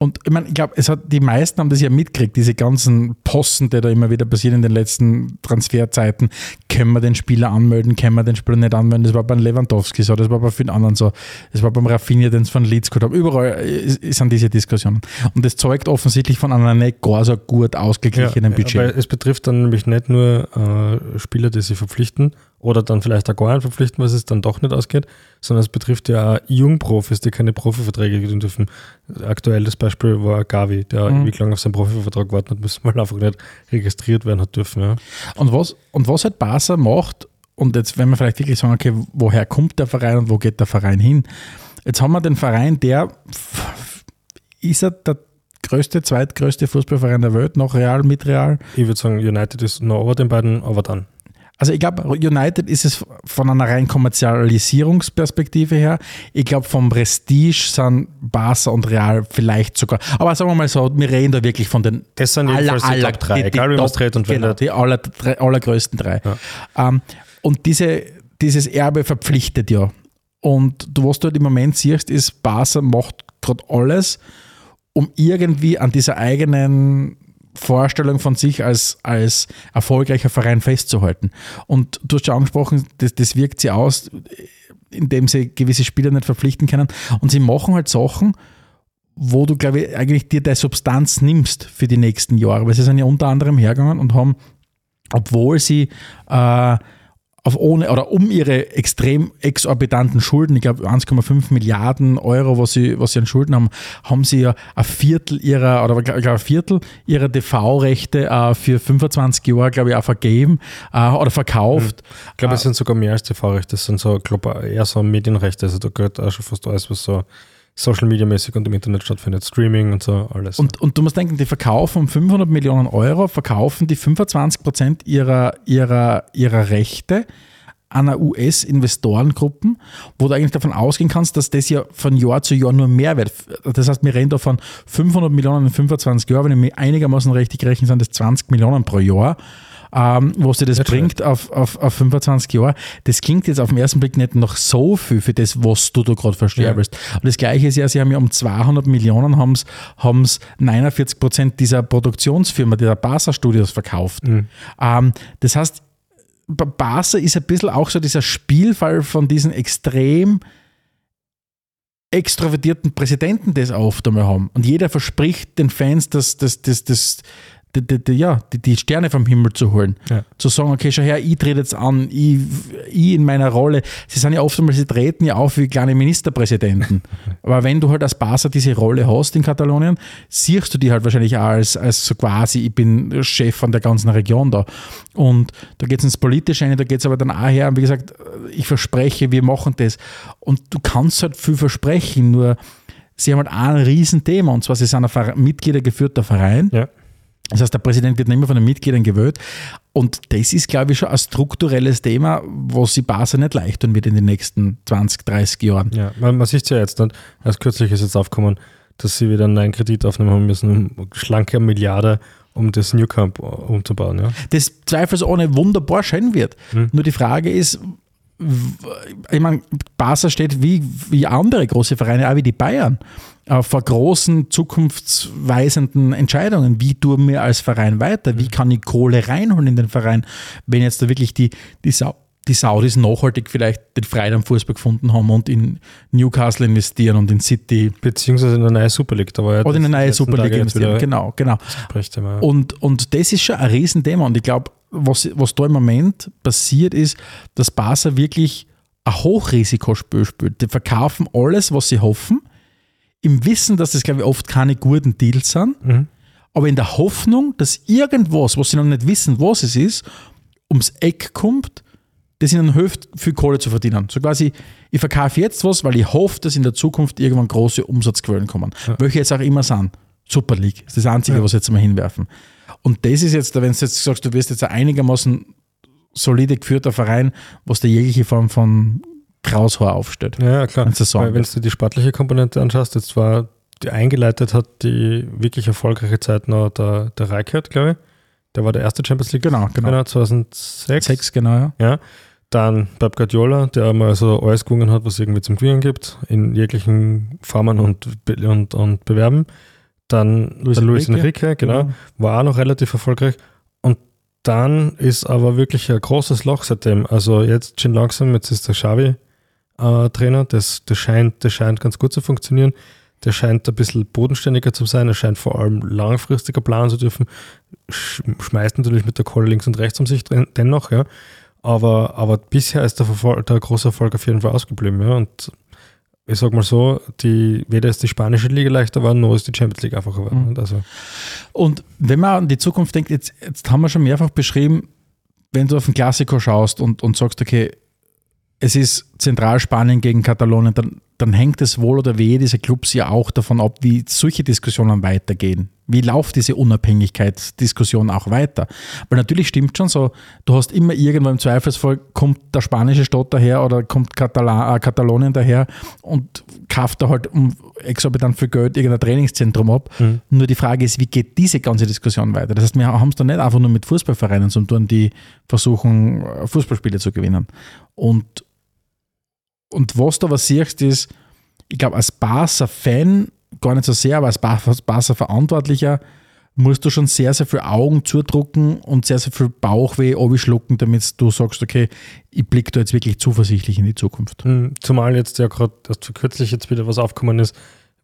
Und ich meine, ich glaube, es hat die meisten haben das ja mitgekriegt, diese ganzen Posten, die da immer wieder passieren in den letzten Transferzeiten. Können wir den Spieler anmelden, können wir den Spieler nicht anmelden? Das war beim Lewandowski so, das war bei vielen anderen so, das war beim Rafinha, den es von Leeds geholt haben. Überall ist- sind diese Diskussionen. Und das zeugt offensichtlich von einer nicht gar so gut ausgeglichenen Budget. Weil es betrifft dann nämlich nicht nur äh, Spieler, die sie verpflichten oder dann vielleicht auch gar nicht verpflichten, weil es dann doch nicht ausgeht, sondern es betrifft ja Jungprofis, die keine Profiverträge kriegen dürfen. Aktuell das Beispiel war Gavi, der Mhm. ewig lang auf seinen Profivertrag warten hat, müssen mal einfach nicht registriert werden hat dürfen. Ja. Und was, und was halt Barca macht, und jetzt, wenn wir vielleicht wirklich sagen, okay, woher kommt der Verein und wo geht der Verein hin? Jetzt haben wir den Verein, der ist er der größte, zweitgrößte Fußballverein der Welt, noch Real, mit Real. Ich würde sagen, United ist noch over den beiden, aber dann. Also ich glaube, United ist es von einer rein Kommerzialisierungsperspektive her. Ich glaube, vom Prestige sind Barca und Real vielleicht sogar. Aber sagen wir mal so, wir reden da wirklich von den Das sind jedenfalls die Top 3, egal wie man es dreht und genau, wendet. die aller, drei, allergrößten drei. Ähm, und diese, dieses Erbe verpflichtet ja. Und du, was du halt im Moment siehst, ist, Barca macht gerade alles, um irgendwie an dieser eigenen Vorstellung von sich als, als erfolgreicher Verein festzuhalten. Und du hast schon angesprochen, das, das wirkt sie aus, indem sie gewisse Spieler nicht verpflichten können. Und sie machen halt Sachen, wo du, glaube ich, eigentlich dir deine Substanz nimmst für die nächsten Jahre. Weil sie sind ja unter anderem hergegangen und haben, obwohl sie äh, auf ohne oder um ihre extrem exorbitanten Schulden, ich glaube 1,5 Milliarden Euro, was sie, was sie an Schulden haben, haben sie ja ein Viertel ihrer, oder ich glaube ein Viertel ihrer TV-Rechte äh, für 25 Jahre, glaube ich, auch vergeben äh, oder verkauft. Ich glaube, es sind sogar mehr als TV-Rechte, das sind so, glaube eher so Medienrechte, also da gehört auch schon fast alles, was so Social Media mäßig und im Internet stattfindet, Streaming und so alles. Und, und du musst denken, die verkaufen um 500 Millionen Euro, verkaufen die 25 Prozent ihrer, ihrer, ihrer Rechte an US-Investorengruppen, wo du eigentlich davon ausgehen kannst, dass das ja von Jahr zu Jahr nur mehr wird. Das heißt, wir reden da von 500 Millionen in 25 Jahren, wenn ich mir einigermaßen richtig rechne, sind das 20 Millionen pro Jahr ähm, wo sie das Nicht bringt auf, auf, auf 25 Jahre. Das klingt jetzt auf den ersten Blick nicht noch so viel für das, was du da gerade versterbelst. Und das Gleiche ist ja, sie haben ja um 200 Millionen haben's, haben's 49 Prozent dieser Produktionsfirma, dieser Basa Studios verkauft. Ähm, das heißt, Ba- Barca ist ein bisschen auch so dieser Spielfall von diesen extrem extrovertierten Präsidenten, die es oft einmal haben. Und jeder verspricht den Fans, dass das, das, das, die, die, die, ja, die, die Sterne vom Himmel zu holen. Ja. Zu sagen, okay, schau her, ich trete jetzt an, ich, ich in meiner Rolle. Sie sind ja oft einmal, sie treten ja auf wie kleine Ministerpräsidenten. Aber wenn du halt als Barca diese Rolle hast in Katalonien, siehst du die halt wahrscheinlich auch als, als so quasi, ich bin Chef von der ganzen Region da. Und da geht es ins Politische rein, da geht es aber dann auch her, wie gesagt, ich verspreche, wir machen das. Und du kannst halt viel versprechen, nur sie haben halt auch ein Riesenthema, und zwar sie sind ein Ver- mitgliedergeführter Verein. ja. Das heißt, der Präsident wird nicht mehr von den Mitgliedern gewählt. Und das ist, glaube ich, schon ein strukturelles Thema, was sie Barca nicht leicht tun wird in den nächsten 20, 30 Jahren. Ja, man, man sieht es ja jetzt, nicht? erst kürzlich ist jetzt aufgekommen, dass sie wieder einen neuen Kredit aufnehmen haben müssen, um schlanke Milliarde, um das New Camp umzubauen. Ja? Das zweifelsohne wunderbar schön wird. Nur die Frage ist, ich meine, Barca steht wie, wie andere große Vereine, auch wie die Bayern, äh, vor großen, zukunftsweisenden Entscheidungen. Wie tun wir als Verein weiter? Wie kann ich Kohle reinholen in den Verein, wenn jetzt da wirklich die, die, Sau die Saudis nachhaltig vielleicht den Freude am Fußball gefunden haben und in Newcastle investieren und in City Beziehungsweise in eine neue Super League. Da war ja oder in eine neue Tage jetzt investieren. Genau, genau. Und, und das ist schon ein Riesenthema. Und ich glaube, was, was da im Moment passiert ist, dass Barca wirklich ein Hochrisikospiel spielt. Die verkaufen alles, was sie hoffen, im Wissen, dass das, glaube ich, oft keine guten Deals sind, Mhm. aber in der Hoffnung, dass irgendwas, was sie noch nicht wissen, was es ist, ums Eck kommt, das ihnen hilft, viel Kohle zu verdienen. So quasi, ich verkaufe jetzt was, weil ich hoffe, dass in der Zukunft irgendwann große Umsatzquellen kommen. Welche jetzt auch immer sind. Super League. Das ist das Einzige, was sie jetzt mal hinwerfen. Und das ist jetzt, wenn du jetzt sagst, du wirst jetzt ein einigermaßen solide geführter Verein, was dir jegliche Form von Kraushaar aufstellt. Ja, klar. Weil wenn du die sportliche Komponente anschaust, jetzt war die eingeleitet hat die wirklich erfolgreiche Zeit noch der, der Reikert, glaube ich. Der war der erste Champions League Genau, genau. Gewinner 2006. Sechs, genau, ja. Ja. Dann Pep Guardiola, der mal so alles gewonnen hat, was es irgendwie zum Gewinnen gibt, in jeglichen Formen und, und, und Bewerben. Dann Luis der Luis Enrique, Enrique, genau, genau. war auch noch relativ erfolgreich. Und dann ist aber wirklich ein großes Loch seitdem. Also jetzt schon langsam, jetzt ist der Xavi äh, Trainer, das, das, scheint, das scheint ganz gut zu funktionieren. Der scheint ein bisschen bodenständiger zu sein, er scheint vor allem langfristiger planen zu dürfen, Sch schmeißt natürlich mit der Kohle links und rechts um sich dennoch, ja. Aber, aber bisher ist der, Verfol der große Erfolg auf jeden Fall ausgeblieben, ja. Und ich sag mal so, die, weder ist die spanische Liga leichter geworden, noch ist die Champions League einfacher geworden. Mhm. Also, Und wenn man an die Zukunft denkt, jetzt, jetzt haben wir schon mehrfach beschrieben, wenn du auf den Klassiker schaust und, und sagst, okay, es ist Zentralspanien gegen Katalonien, dann, dann hängt es wohl oder wehe diese Clubs ja auch davon ab, wie solche Diskussionen weitergehen. Wie läuft diese Unabhängigkeitsdiskussion auch weiter? Weil natürlich stimmt schon so, du hast immer irgendwo im Zweifelsfall, kommt der spanische Staat daher oder kommt Katala äh, Katalonien daher und kauft da halt um exorbitant viel Geld irgendein Trainingszentrum ab. Nur die Frage ist, wie geht diese ganze Diskussion weiter? Das heißt, wir haben es da nicht einfach nur mit Fußballvereinen zu tun, die versuchen, äh, Fußballspiele zu gewinnen. Und, und was du aber siehst, ist, ich glaube, als Barca-Fan, gar nicht so sehr, aber als Bar- als Barca-Verantwortlicher, musst du schon sehr, sehr viel Augen zudrucken und sehr, sehr viel Bauchweh schlucken, damit du sagst, okay, ich blicke da jetzt wirklich zuversichtlich in die Zukunft. Hm, Zumal jetzt ja gerade erst kürzlich jetzt wieder was aufgekommen ist,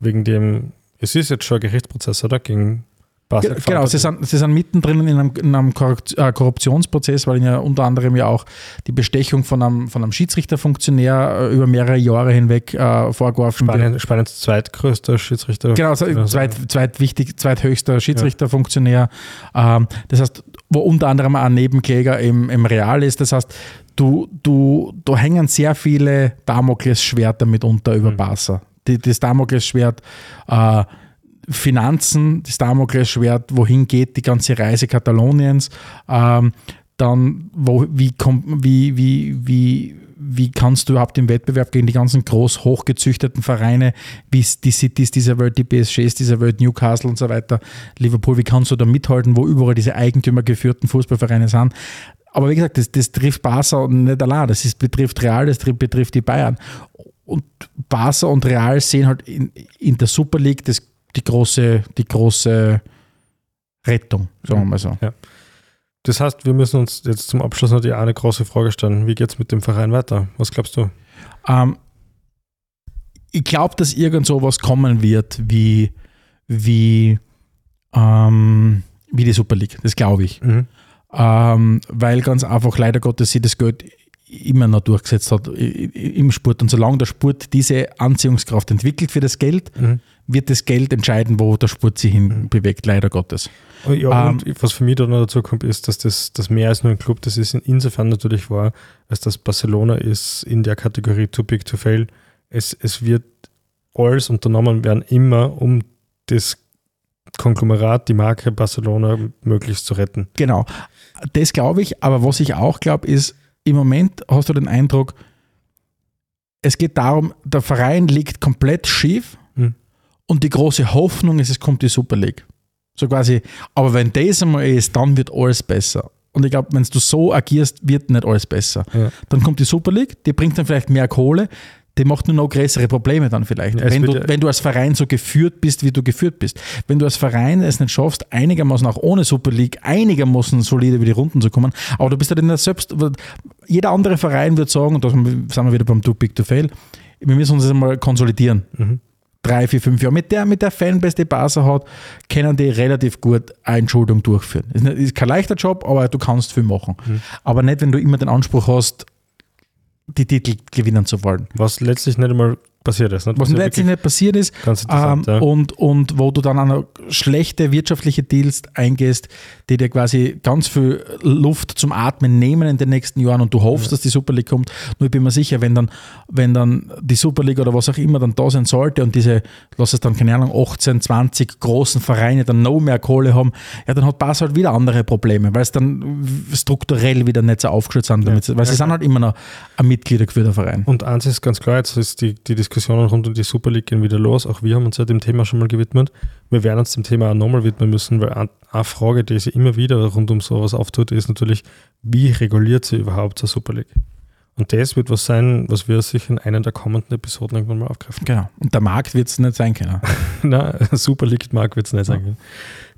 wegen dem, es ist jetzt schon ein Gerichtsprozess, oder? Gegen Genau, sie sind, sie sind mittendrin in einem, in einem äh, Korruptionsprozess, weil ihnen ja unter anderem ja auch die Bestechung von einem, von einem Schiedsrichterfunktionär äh, über mehrere Jahre hinweg äh, vorgeworfen wird. Spanien, Spaniens zweitgrößter Schiedsrichter. Genau, so Kann man zweit, zweitwichtig, zweithöchster Schiedsrichterfunktionär. Ähm, das heißt, wo unter anderem auch ein Nebenkläger im, im Real ist. Das heißt, du, du, da hängen sehr viele Damoklesschwerter mitunter über Barca. Die, das Damoklesschwert äh, Finanzen, das Damoklesschwert, wohin geht die ganze Reise Kataloniens, ähm, dann wo, wie, wie, wie, wie, wie kannst du überhaupt im Wettbewerb gegen die ganzen groß hochgezüchteten Vereine, wie die Cities dieser Welt, die PSGs dieser Welt, Newcastle und so weiter, Liverpool, wie kannst du da mithalten, wo überall diese eigentümergeführten Fußballvereine sind? Aber wie gesagt, das, das trifft Barca nicht allein, das ist, betrifft Real, das trifft, betrifft die Bayern. Und Barca und Real sehen halt in, in der Super League das, die, große, die große Rettung, sagen wir mal so. Das heißt, wir müssen uns jetzt zum Abschluss noch die eine große Frage stellen. Wie geht es mit dem Verein weiter? Was glaubst du? Ähm, ich glaube, dass irgend so was kommen wird wie, wie, ähm, wie die Super League. Das glaube ich. Mhm. Ähm, weil ganz einfach leider Gottes sie das Geld immer noch durchgesetzt hat im Sport. Und solange der Sport diese Anziehungskraft entwickelt für das Geld, Mhm. wird das Geld entscheiden, wo der Sport sich hin bewegt, leider Gottes. Oh, Ja, Ähm, und was für mich da noch dazu kommt, ist, dass das, das mehr als nur ein Club, das ist in- insofern natürlich wahr, als dass Barcelona ist in der Kategorie too big to fail. Es, es wird alles unternommen werden, immer um das Konglomerat, die Marke Barcelona möglichst zu retten. Genau. Das glaube ich, aber was ich auch glaube, ist, im Moment hast du den Eindruck, es geht darum, der Verein liegt komplett schief Mhm. und die große Hoffnung ist, es kommt die Super League. So quasi, aber wenn das einmal ist, dann wird alles besser. Und ich glaube, wenn du so agierst, wird nicht alles besser. Ja. Dann kommt die Super League, die bringt dann vielleicht mehr Kohle, die macht nur noch größere Probleme dann vielleicht, es wenn, du, wenn du als Verein so geführt bist, wie du geführt bist. Wenn du als Verein es nicht schaffst, einigermaßen auch ohne Super League, einigermaßen solide über die Runden zu kommen, aber du bist halt in der selbst, jeder andere Verein wird sagen, und da sind wir wieder beim Too Big to Fail, wir müssen uns einmal konsolidieren. Mhm. Drei, vier, fünf Jahre. Mit der, mit der Fanbase, die Barca hat, können die relativ gut eine Entschuldung durchführen. Ist, nicht, ist kein leichter Job, aber du kannst viel machen. Mhm. Aber nicht, wenn du immer den Anspruch hast, die Titel gewinnen zu wollen. Was letztlich nicht einmal passiert ist. Nicht? Was ja letztlich nicht passiert ist, ähm, ja. und, und wo du dann an schlechte wirtschaftliche Deals eingehst, die dir quasi ganz viel Luft zum Atmen nehmen in den nächsten Jahren und du hoffst, dass die Super League kommt. Nur ich bin mir sicher, wenn dann, wenn dann die Super League oder was auch immer dann da sein sollte und diese, lass es dann, keine Ahnung, 18, 20 großen Vereine dann noch mehr Kohle haben, ja, dann hat Basel halt wieder andere Probleme, weil es dann strukturell wieder nicht so aufgeschützt sind. Damit, weil sie sind halt immer noch ein mitgliedergeführter Verein. Und eins ist ganz klar, jetzt ist die, die Diskussionen rund um die Super League gehen wieder los. Auch wir haben uns ja dem Thema schon mal gewidmet. Wir werden uns dem Thema auch nochmal widmen müssen, weil ein- eine Frage, die sich immer wieder rund um sowas auftut, ist natürlich, wie reguliert sie überhaupt zur Super League? Und das wird was sein, was wir sicher in einer der kommenden Episoden irgendwann mal aufgreifen. Genau. Und der Markt wird es nicht sein können. Na, Super League mag wird es nicht sein.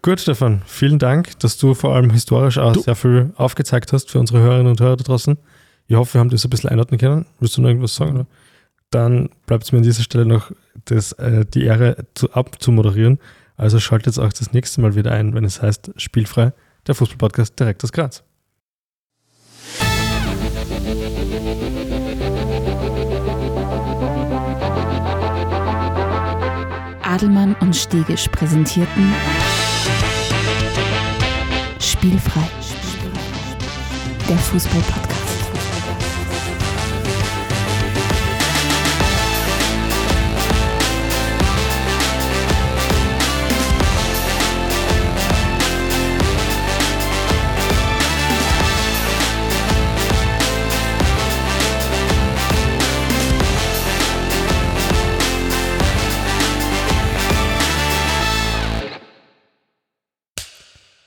Gut, Stefan, vielen Dank, dass du vor allem historisch auch Du- sehr viel aufgezeigt hast für unsere Hörerinnen und Hörer da draußen. Ich hoffe, wir haben das ein bisschen einordnen können. Willst du noch irgendwas sagen? Oder? Dann bleibt es mir an dieser Stelle noch das, äh, die Ehre zu, abzumoderieren. Also schaltet auch das nächste Mal wieder ein, wenn es heißt Spielfrei, der Fußballpodcast direkt aus Graz. Adelmann und Stegisch präsentierten Spielfrei. Der Fußball-Podcast.